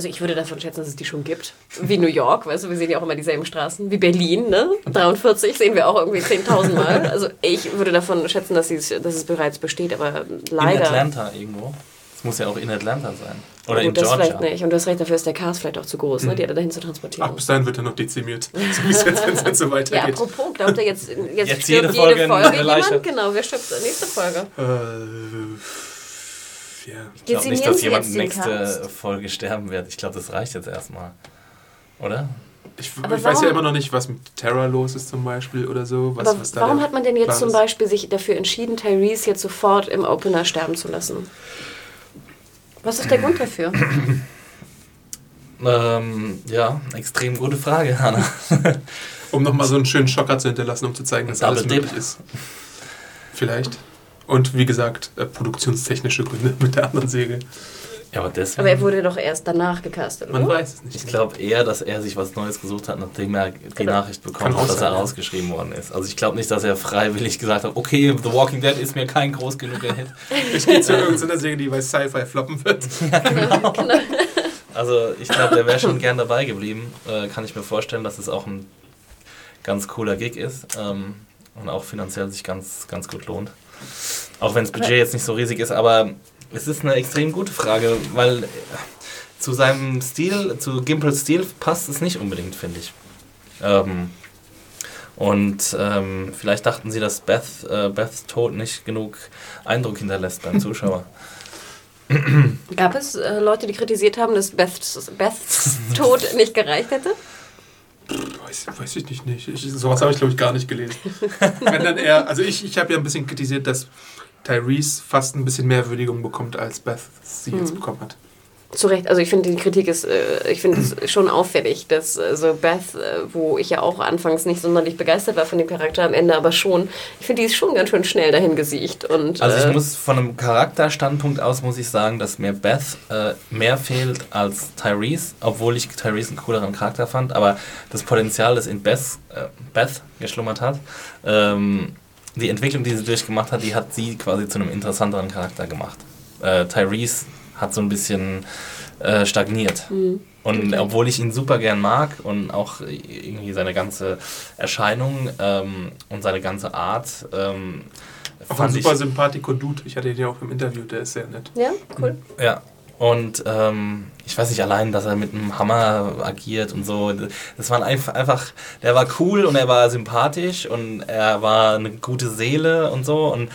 Also ich würde davon schätzen, dass es die schon gibt. Wie New York, weißt du, wir sehen ja auch immer dieselben Straßen. Wie Berlin, ne? 43 sehen wir auch irgendwie 10.000 Mal. Also ich würde davon schätzen, dass, es- dass es bereits besteht, aber In leider... Atlanta irgendwo. Es muss ja auch in Atlanta sein. Oder in das Georgia. vielleicht nicht. Und du hast recht, dafür ist der Cast vielleicht auch zu groß, ne? die alle dahin zu transportieren. Ach, bis dahin wird er noch dezimiert. So wie es jetzt, es so Ja, weitergeht. apropos, glaubt ihr jetzt, jetzt, Jetzt stirbt jede jede Folge Folge, eine Leiche. jemand? Genau, wer stirbt nächste Folge? äh, ja. Ich glaube nicht, dass jemand nächste Cast? Folge sterben wird. Ich glaube, das reicht jetzt erstmal. Oder? Ich, ich weiß ja immer noch nicht, was mit Terror los ist zum Beispiel oder so. Was, Aber was da warum hat man denn jetzt zum. Beispiel sich dafür entschieden, Tyrese jetzt sofort im Opener sterben zu lassen? Was ist der Grund dafür? Ähm, ja, extrem gute Frage, Hanna. Um nochmal so einen schönen Schocker zu hinterlassen, um zu zeigen, dass Double alles Dip. möglich ist. Vielleicht. Und wie gesagt, äh, produktionstechnische Gründe mit der anderen Säge. Ja, aber deswegen. Aber er wurde doch erst danach gecastet, Man oder? weiß es nicht. ich glaube eher, dass er sich was Neues gesucht hat, nachdem er die Genau. Nachricht bekommen hat, dass er ja. rausgeschrieben worden ist. Also ich glaube nicht, dass er freiwillig gesagt hat, okay, The Walking Dead ist mir kein groß genuger Hit. Ich gehe zu irgendeiner Serie, die bei Sci-Fi floppen wird. Genau. Also ich glaube, der wäre schon gern dabei geblieben. Äh, kann ich mir vorstellen, dass es auch ein ganz cooler Gig ist ähm, und auch finanziell sich ganz, ganz gut lohnt. Auch wenn das Budget jetzt nicht so riesig ist, aber es ist eine extrem gute Frage, weil äh, zu seinem Stil, zu Gimpels Stil passt es nicht unbedingt, finde ich. Ähm, und ähm, vielleicht dachten sie, dass Beth, äh, Beths Tod nicht genug Eindruck hinterlässt beim Zuschauer. Gab es äh, Leute, die kritisiert haben, dass Beths, Beths Tod nicht gereicht hätte? Weiß, weiß ich nicht. nicht. Ich, sowas habe ich, glaube ich, gar nicht gelesen. Wenn dann eher, also ich, ich habe ja ein bisschen kritisiert, dass Tyrese fast ein bisschen mehr Würdigung bekommt, als Beth sie jetzt bekommen hat. Zu Recht, also ich finde die Kritik ist, äh, ich finde es schon auffällig, dass äh, so Beth, äh, wo ich ja auch anfangs nicht sonderlich begeistert war von dem Charakter am Ende, aber schon, ich finde, die ist schon ganz schön schnell dahin gesiegt und Also äh, ich muss von einem Charakterstandpunkt aus muss ich sagen, dass mir Beth äh, mehr fehlt als Tyrese, obwohl ich Tyrese einen cooleren Charakter fand, aber das Potenzial, das in Beth, äh, Beth geschlummert hat, ähm, die Entwicklung, die sie durchgemacht hat, die hat sie quasi zu einem interessanteren Charakter gemacht. Tyrese hat so ein bisschen äh, stagniert. Und obwohl ich ihn super gern mag und auch irgendwie seine ganze Erscheinung ähm, und seine ganze Art ähm, Auch ein super sympathico Dude. Ich hatte ihn ja auch im Interview, der ist sehr nett. ja, cool. Ja. Und ähm, ich weiß nicht, allein, dass er mit einem Hammer agiert und so. Das war einfach, einfach, der war cool und er war sympathisch und er war eine gute Seele und so. Und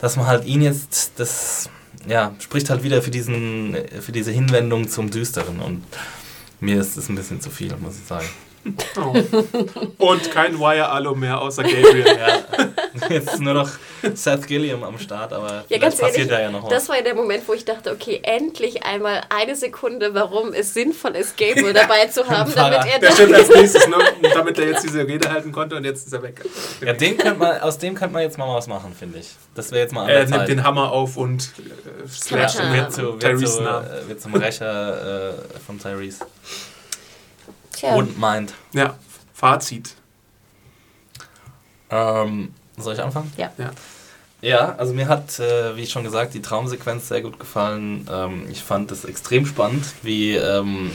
dass man halt ihn jetzt, das ja, spricht halt wieder für, diesen, für diese Hinwendung zum Düsteren. Und mir ist das ein bisschen zu viel, muss ich sagen. Oh. Und kein Wire Alo mehr außer Gabriel. Ja, jetzt ist nur noch Seth Gilliam am Start, aber Ja, ganz passiert ehrlich, da ja noch was. das war ja der Moment, wo ich dachte, okay, endlich einmal eine Sekunde, warum es sinnvoll ist, Gabriel dabei zu haben, damit er Der stimmt als nächstes, ne? Damit er jetzt diese Rede halten konnte und jetzt ist er weg. Ja, den könnte man, aus dem könnte man jetzt mal was machen, finde ich. Das wäre jetzt mal an Er nimmt den Hammer auf und äh, ihn wird, zu, wird, zu, äh, wird zum Rächer äh, von Tyrese. Tja, Und meint. Ja, Fazit. Ähm, soll ich anfangen? Ja. Ja. Ja, also mir hat, äh, wie schon gesagt, die Traumsequenz sehr gut gefallen. Ähm, ich fand es extrem spannend, wie ähm,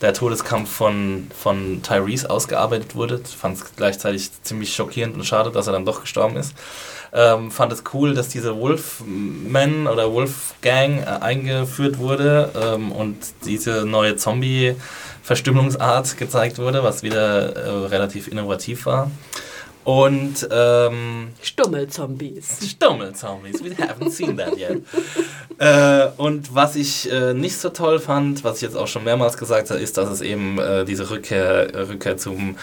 der Todeskampf von, von Tyrese ausgearbeitet wurde. Ich fand es gleichzeitig ziemlich schockierend und schade, dass er dann doch gestorben ist. Ähm, fand es cool, dass diese Wolfman oder Wolfgang äh, eingeführt wurde ähm, und diese neue Zombie-Verstümmelungsart gezeigt wurde, was wieder äh, relativ innovativ war. Und ähm, Stummelzombies. Stummelzombies, we haven't seen that yet. äh, und was ich äh, nicht so toll fand, was ich jetzt auch schon mehrmals gesagt habe, ist, dass es eben äh, diese Rückkehr, Rückkehr zum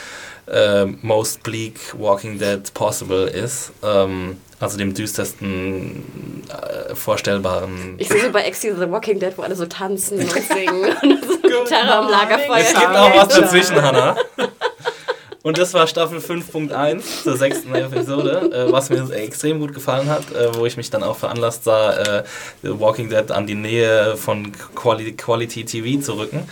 äh, most bleak Walking Dead possible ist. Ähm, also dem düstersten äh, vorstellbaren. Ich sehe so bei Exi The Walking Dead, wo alle so tanzen und singen und so Gitarre am Lagerfeuer Es gibt auch was dazwischen, Hannah. Und das war Staffel 5.1 zur sechsten Episode, äh, was mir extrem gut gefallen hat, äh, wo ich mich dann auch veranlasst sah, äh, The Walking Dead an die Nähe von Quali Quality TV zu rücken.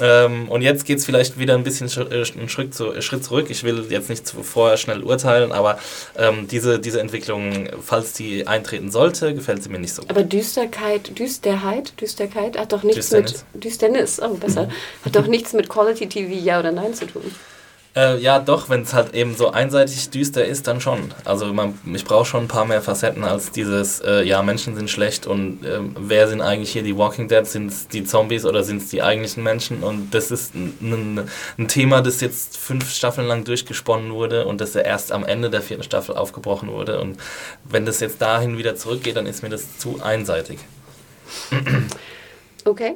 Ähm, und jetzt geht es vielleicht wieder ein bisschen sch äh, einen Schritt, zu, äh, Schritt zurück. Ich will jetzt nicht vorher schnell urteilen, aber ähm, diese, diese Entwicklung, falls die eintreten sollte, gefällt sie mir nicht so gut. Aber Düsterkeit, Düsterheit, Düsterkeit hat doch nichts Düsternis. mit Düsternis, oh besser, hat doch nichts mit Quality TV ja oder nein zu tun. Äh, ja, doch, wenn es halt eben so einseitig düster ist, dann schon. Also man, ich brauche schon ein paar mehr Facetten als dieses, äh, ja, Menschen sind schlecht und äh, wer sind eigentlich hier die Walking Dead? Sind es die Zombies oder sind es die eigentlichen Menschen? Und das ist ein, ein Thema, das jetzt fünf Staffeln lang durchgesponnen wurde und das ja erst am Ende der vierten Staffel aufgebrochen wurde. Und wenn das jetzt dahin wieder zurückgeht, dann ist mir das zu einseitig. Okay.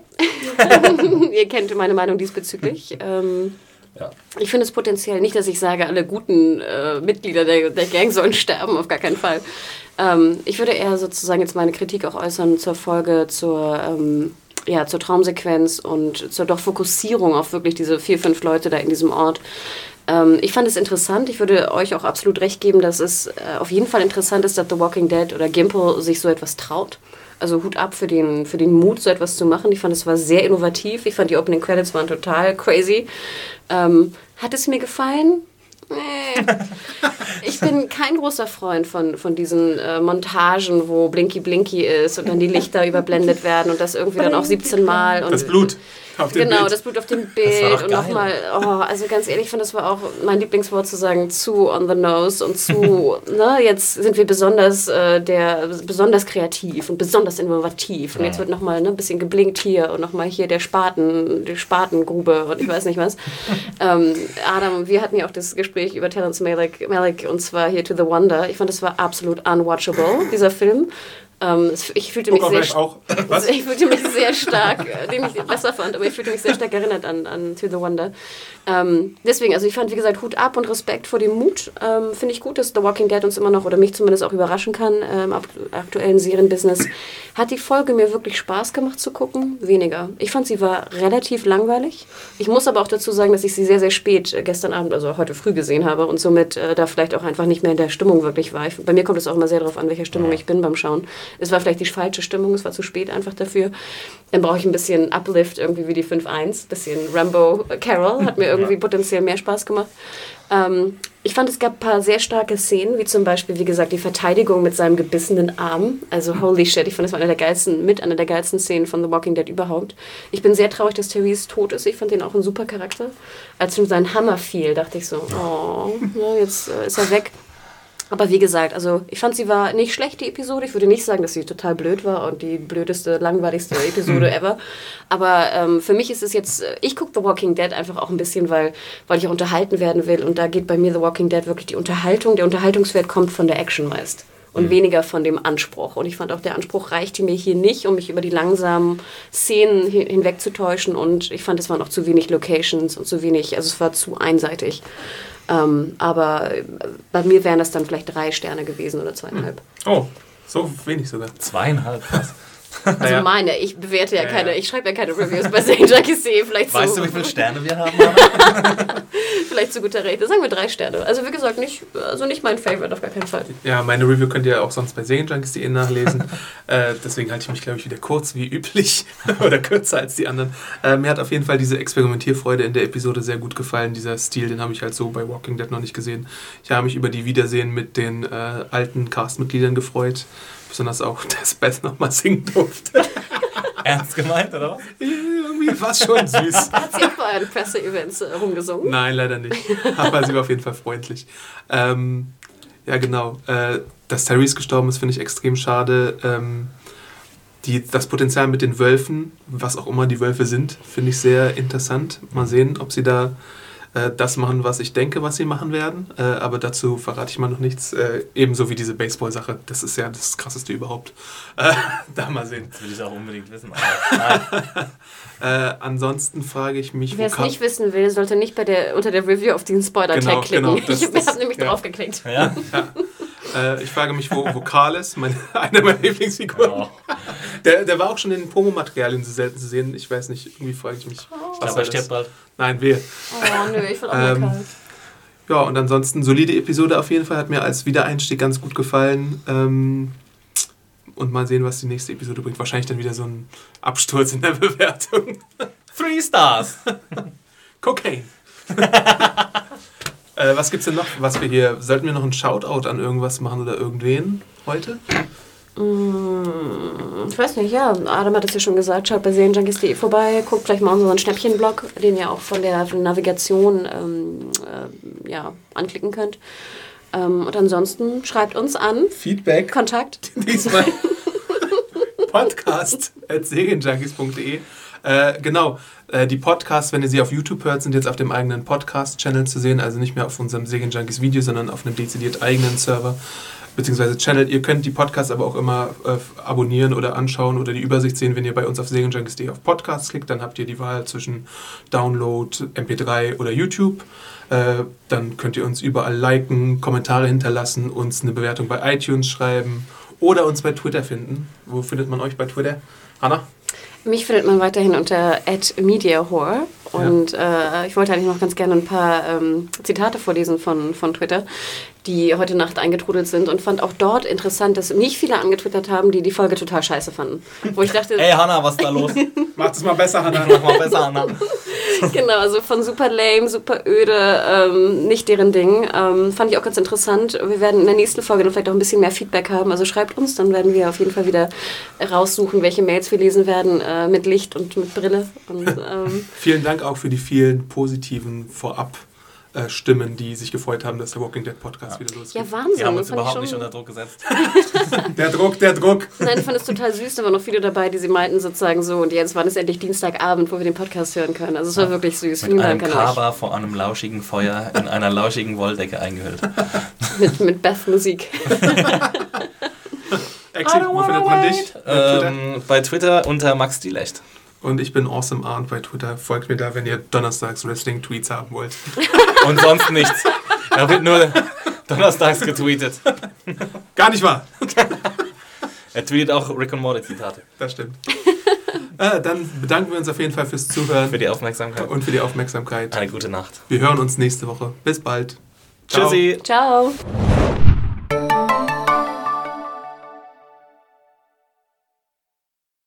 Ihr kennt meine Meinung diesbezüglich. Ähm, Ich finde es potenziell nicht, dass ich sage, alle guten äh, Mitglieder der, der Gang sollen sterben, auf gar keinen Fall. Ähm, ich würde eher sozusagen jetzt meine Kritik auch äußern zur Folge, zur, ähm, ja, zur Traumsequenz und zur doch Fokussierung auf wirklich diese vier, fünf Leute da in diesem Ort. Ähm, ich fand es interessant. Ich würde euch auch absolut recht geben, dass es äh, auf jeden Fall interessant ist, dass The Walking Dead oder Gimple sich so etwas traut. Also Hut ab für den, für den Mut, so etwas zu machen. Ich fand, es war sehr innovativ. Ich fand, die Opening Credits waren total crazy. Ähm, hat es mir gefallen? Nee. Ich bin kein großer Freund von, von diesen äh, Montagen, wo Blinky Blinky ist und dann die Lichter überblendet werden und das irgendwie dann auch 17 Mal. Und Das Blut auf dem Genau, Bild. das Blut auf dem Bild und nochmal, oh, also ganz ehrlich, ich finde, das war auch mein Lieblingswort zu sagen, zu on the nose und zu, ne, jetzt sind wir besonders, äh, der, besonders kreativ und besonders innovativ und jetzt wird nochmal ne, ein bisschen geblinkt hier und nochmal hier der Spaten, die Spatengrube und ich weiß nicht was. ähm, Adam, wir hatten ja auch das Gespräch über Terrence Malick, Malick und zwar hier To the Wonder. Ich fand, das war absolut unwatchable, dieser Film. Ähm, ich fühlte mich sehr auch, ich fühlte mich sehr stark, äh, den ich besser fand, aber ich fühlte mich sehr stark erinnert an, an To the Wonder. Ähm, deswegen, also ich fand, wie gesagt, Hut ab und Respekt vor dem Mut. Ähm, Finde ich gut, dass The Walking Dead uns immer noch oder mich zumindest auch überraschen kann ähm, aktuellen Serienbusiness. Hat die Folge mir wirklich Spaß gemacht zu gucken? Weniger. Ich fand, sie war relativ langweilig. Ich muss aber auch dazu sagen, dass ich sie sehr, sehr spät äh, gestern Abend, also heute früh gesehen habe und somit äh, da vielleicht auch einfach nicht mehr in der Stimmung wirklich war. Ich, bei mir kommt es auch immer sehr darauf an, welcher Stimmung ich bin beim Schauen. Es war vielleicht die falsche Stimmung, es war zu spät einfach dafür. Dann brauche ich ein bisschen Uplift, irgendwie wie die 5-1. Bisschen Rambo Carol hat mir irgendwie potenziell mehr Spaß gemacht. Ähm, ich fand, es gab ein paar sehr starke Szenen, wie zum Beispiel, wie gesagt, die Verteidigung mit seinem gebissenen Arm. Also, holy shit, ich fand, das war eine der geilsten, mit einer der geilsten Szenen von The Walking Dead überhaupt. Ich bin sehr traurig, dass Therese tot ist. Ich fand ihn auch ein super Charakter. Als ihm sein Hammer fiel, dachte ich so, oh, jetzt äh, ist er weg. Aber wie gesagt, also ich fand, sie war nicht schlecht, die Episode. Ich würde nicht sagen, dass sie total blöd war und die blödeste, langweiligste Episode ever. Aber ähm, für mich ist es jetzt, äh, ich gucke The Walking Dead einfach auch ein bisschen, weil, weil ich auch unterhalten werden will. Und da geht bei mir The Walking Dead wirklich die Unterhaltung. Der Unterhaltungswert kommt von der Action meist. Und weniger von dem Anspruch. Und ich fand auch, der Anspruch reichte mir hier nicht, um mich über die langsamen Szenen hin- hinwegzutäuschen. Und ich fand, es waren auch zu wenig Locations und zu wenig, also es war zu einseitig. Ähm, aber äh, bei mir wären das dann vielleicht drei Sterne gewesen oder zweieinhalb. Oh, so wenig sogar. Zweieinhalb, was? Also Naja. meine, ich bewerte ja, Ja, keine, ja. ich schreibe ja keine Reviews bei St. Jacques See, vielleicht Weißt so, du, wie viele Sterne wir haben? Vielleicht zu guter Recht. Sagen wir drei Sterne. Also wie gesagt, nicht, also nicht mein Favorite auf gar keinen Fall. Ja, meine Review könnt ihr auch sonst bei Serienjunkies.de nachlesen. äh, deswegen halte ich mich, glaube ich, wieder kurz wie üblich oder kürzer als die anderen. Äh, mir hat auf jeden Fall diese Experimentierfreude in der Episode sehr gut gefallen. Dieser Stil, den habe ich halt so bei Walking Dead noch nicht gesehen. Ich habe mich über die Wiedersehen mit den äh, alten Castmitgliedern gefreut. Besonders auch, dass Beth nochmal singen durfte. Ernst gemeint, oder was? Irgendwie war es schon süß. Hat sie auch bei euren Presseevents äh, rumgesungen? Nein, leider nicht. Aber sie war auf jeden Fall freundlich. Ähm, ja, genau. Äh, dass Therese gestorben ist, finde ich extrem schade. Ähm, die, das Potenzial mit den Wölfen, was auch immer die Wölfe sind, finde ich sehr interessant. Mal sehen, ob sie da äh, das machen, was ich denke, was sie machen werden. Äh, aber dazu verrate ich mal noch nichts. Äh, ebenso wie diese Baseball-Sache. Das ist ja das Krasseste überhaupt. Äh, da mal sehen. Das will ich auch unbedingt wissen. Äh, ansonsten frage ich mich, Wer es nicht wissen will, sollte nicht bei der, unter der Review auf diesen Spoiler-Tag Genau, klicken. genau, das- ich habe nämlich ja. drauf geklickt. Ja? Äh, ich frage mich, wo, ist, meine, einer meiner Lieblingsfiguren. Oh. Der, der war auch schon in den Promomaterialien so selten zu sehen. Ich weiß nicht, irgendwie frage ich mich. Ich was glaube, war er stirbt bald. Nein, wir. Oh nö, ich will auch mal Ähm, Karl. Ja, und ansonsten solide Episode auf jeden Fall. Hat mir als Wiedereinstieg ganz gut gefallen. Ähm, und mal sehen, was die nächste Episode bringt. Wahrscheinlich dann wieder so ein Absturz in der Bewertung. Three Stars. Cocaine. äh, was gibt's denn noch, was wir hier... Sollten wir noch einen Shoutout an irgendwas machen oder irgendwen heute? Ich weiß nicht, ja, Adam hat es ja schon gesagt, schaut bei serienjunkies.de vorbei, guckt vielleicht mal unseren Schnäppchenblog, den ihr auch von der von der Navigation ähm, äh, ja, anklicken könnt. Ähm, und ansonsten schreibt uns an. Feedback. Kontakt. Diesmal podcast at serienjunkies.de. Äh, genau, äh, die Podcasts, wenn ihr sie auf YouTube hört, sind jetzt auf dem eigenen Podcast-Channel zu sehen, also nicht mehr auf unserem Serienjunkies-Video, sondern auf einem dezidiert eigenen Server beziehungsweise Channel. Ihr könnt die Podcasts aber auch immer äh, abonnieren oder anschauen oder die Übersicht sehen, wenn ihr bei uns auf serienjunkies.de auf Podcasts klickt, dann habt ihr die Wahl zwischen Download, MP3 oder YouTube. Äh, dann könnt ihr uns überall liken, Kommentare hinterlassen, uns eine Bewertung bei iTunes schreiben oder uns bei Twitter finden. Wo findet man euch bei Twitter? Hanna? Mich findet man weiterhin unter @mediahore und äh, ich wollte eigentlich noch ganz gerne ein paar ähm, Zitate vorlesen von, von Twitter, die heute Nacht eingetrudelt sind und fand auch dort interessant, dass nicht viele angetwittert haben, die die Folge total scheiße fanden. Wo ich dachte, Ey, Hanna, was ist da los? Macht es mal besser, Hanna. Mach mal besser, Hanna. genau, also von super lame, super öde, ähm, nicht deren Ding. Ähm, fand ich auch ganz interessant. Wir werden in der nächsten Folge dann vielleicht auch ein bisschen mehr Feedback haben. Also schreibt uns, dann werden wir auf jeden Fall wieder raussuchen, welche Mails wir lesen werden äh, mit Licht und mit Brille. Und, ähm, Vielen Dank auch für die vielen positiven Vorab. Stimmen, die sich gefreut haben, dass der Walking Dead Podcast wieder losgeht. ja, Wahnsinn. Die haben uns überhaupt schon- nicht unter Druck gesetzt. Der Druck, der Druck. Nein, ich fand es total süß. Da waren noch viele dabei, die sie meinten sozusagen so. Und jetzt war es endlich Dienstagabend, wo wir den Podcast hören können. Also es war wirklich süß. Vielen Mit einem Dank euch. Kaba vor einem lauschigen Feuer in einer lauschigen Wolldecke eingehüllt. Mit, mit Beth Musik. Exi, wo findet man dich? Bei Twitter? Ähm, bei Twitter unter Max Dielecht. Und ich bin Awesome Arndt bei Twitter. Folgt mir da, wenn ihr donnerstags Wrestling-Tweets haben wollt. Und sonst nichts. Da wird nur donnerstags getweetet. Gar nicht wahr. Er tweetet auch Rick und Morty Zitate. Das stimmt. äh, dann bedanken wir uns auf jeden Fall fürs Zuhören Für die Aufmerksamkeit. und für die Aufmerksamkeit. Eine gute Nacht. Wir hören uns nächste Woche. Bis bald. Ciao. Tschüssi. Ciao.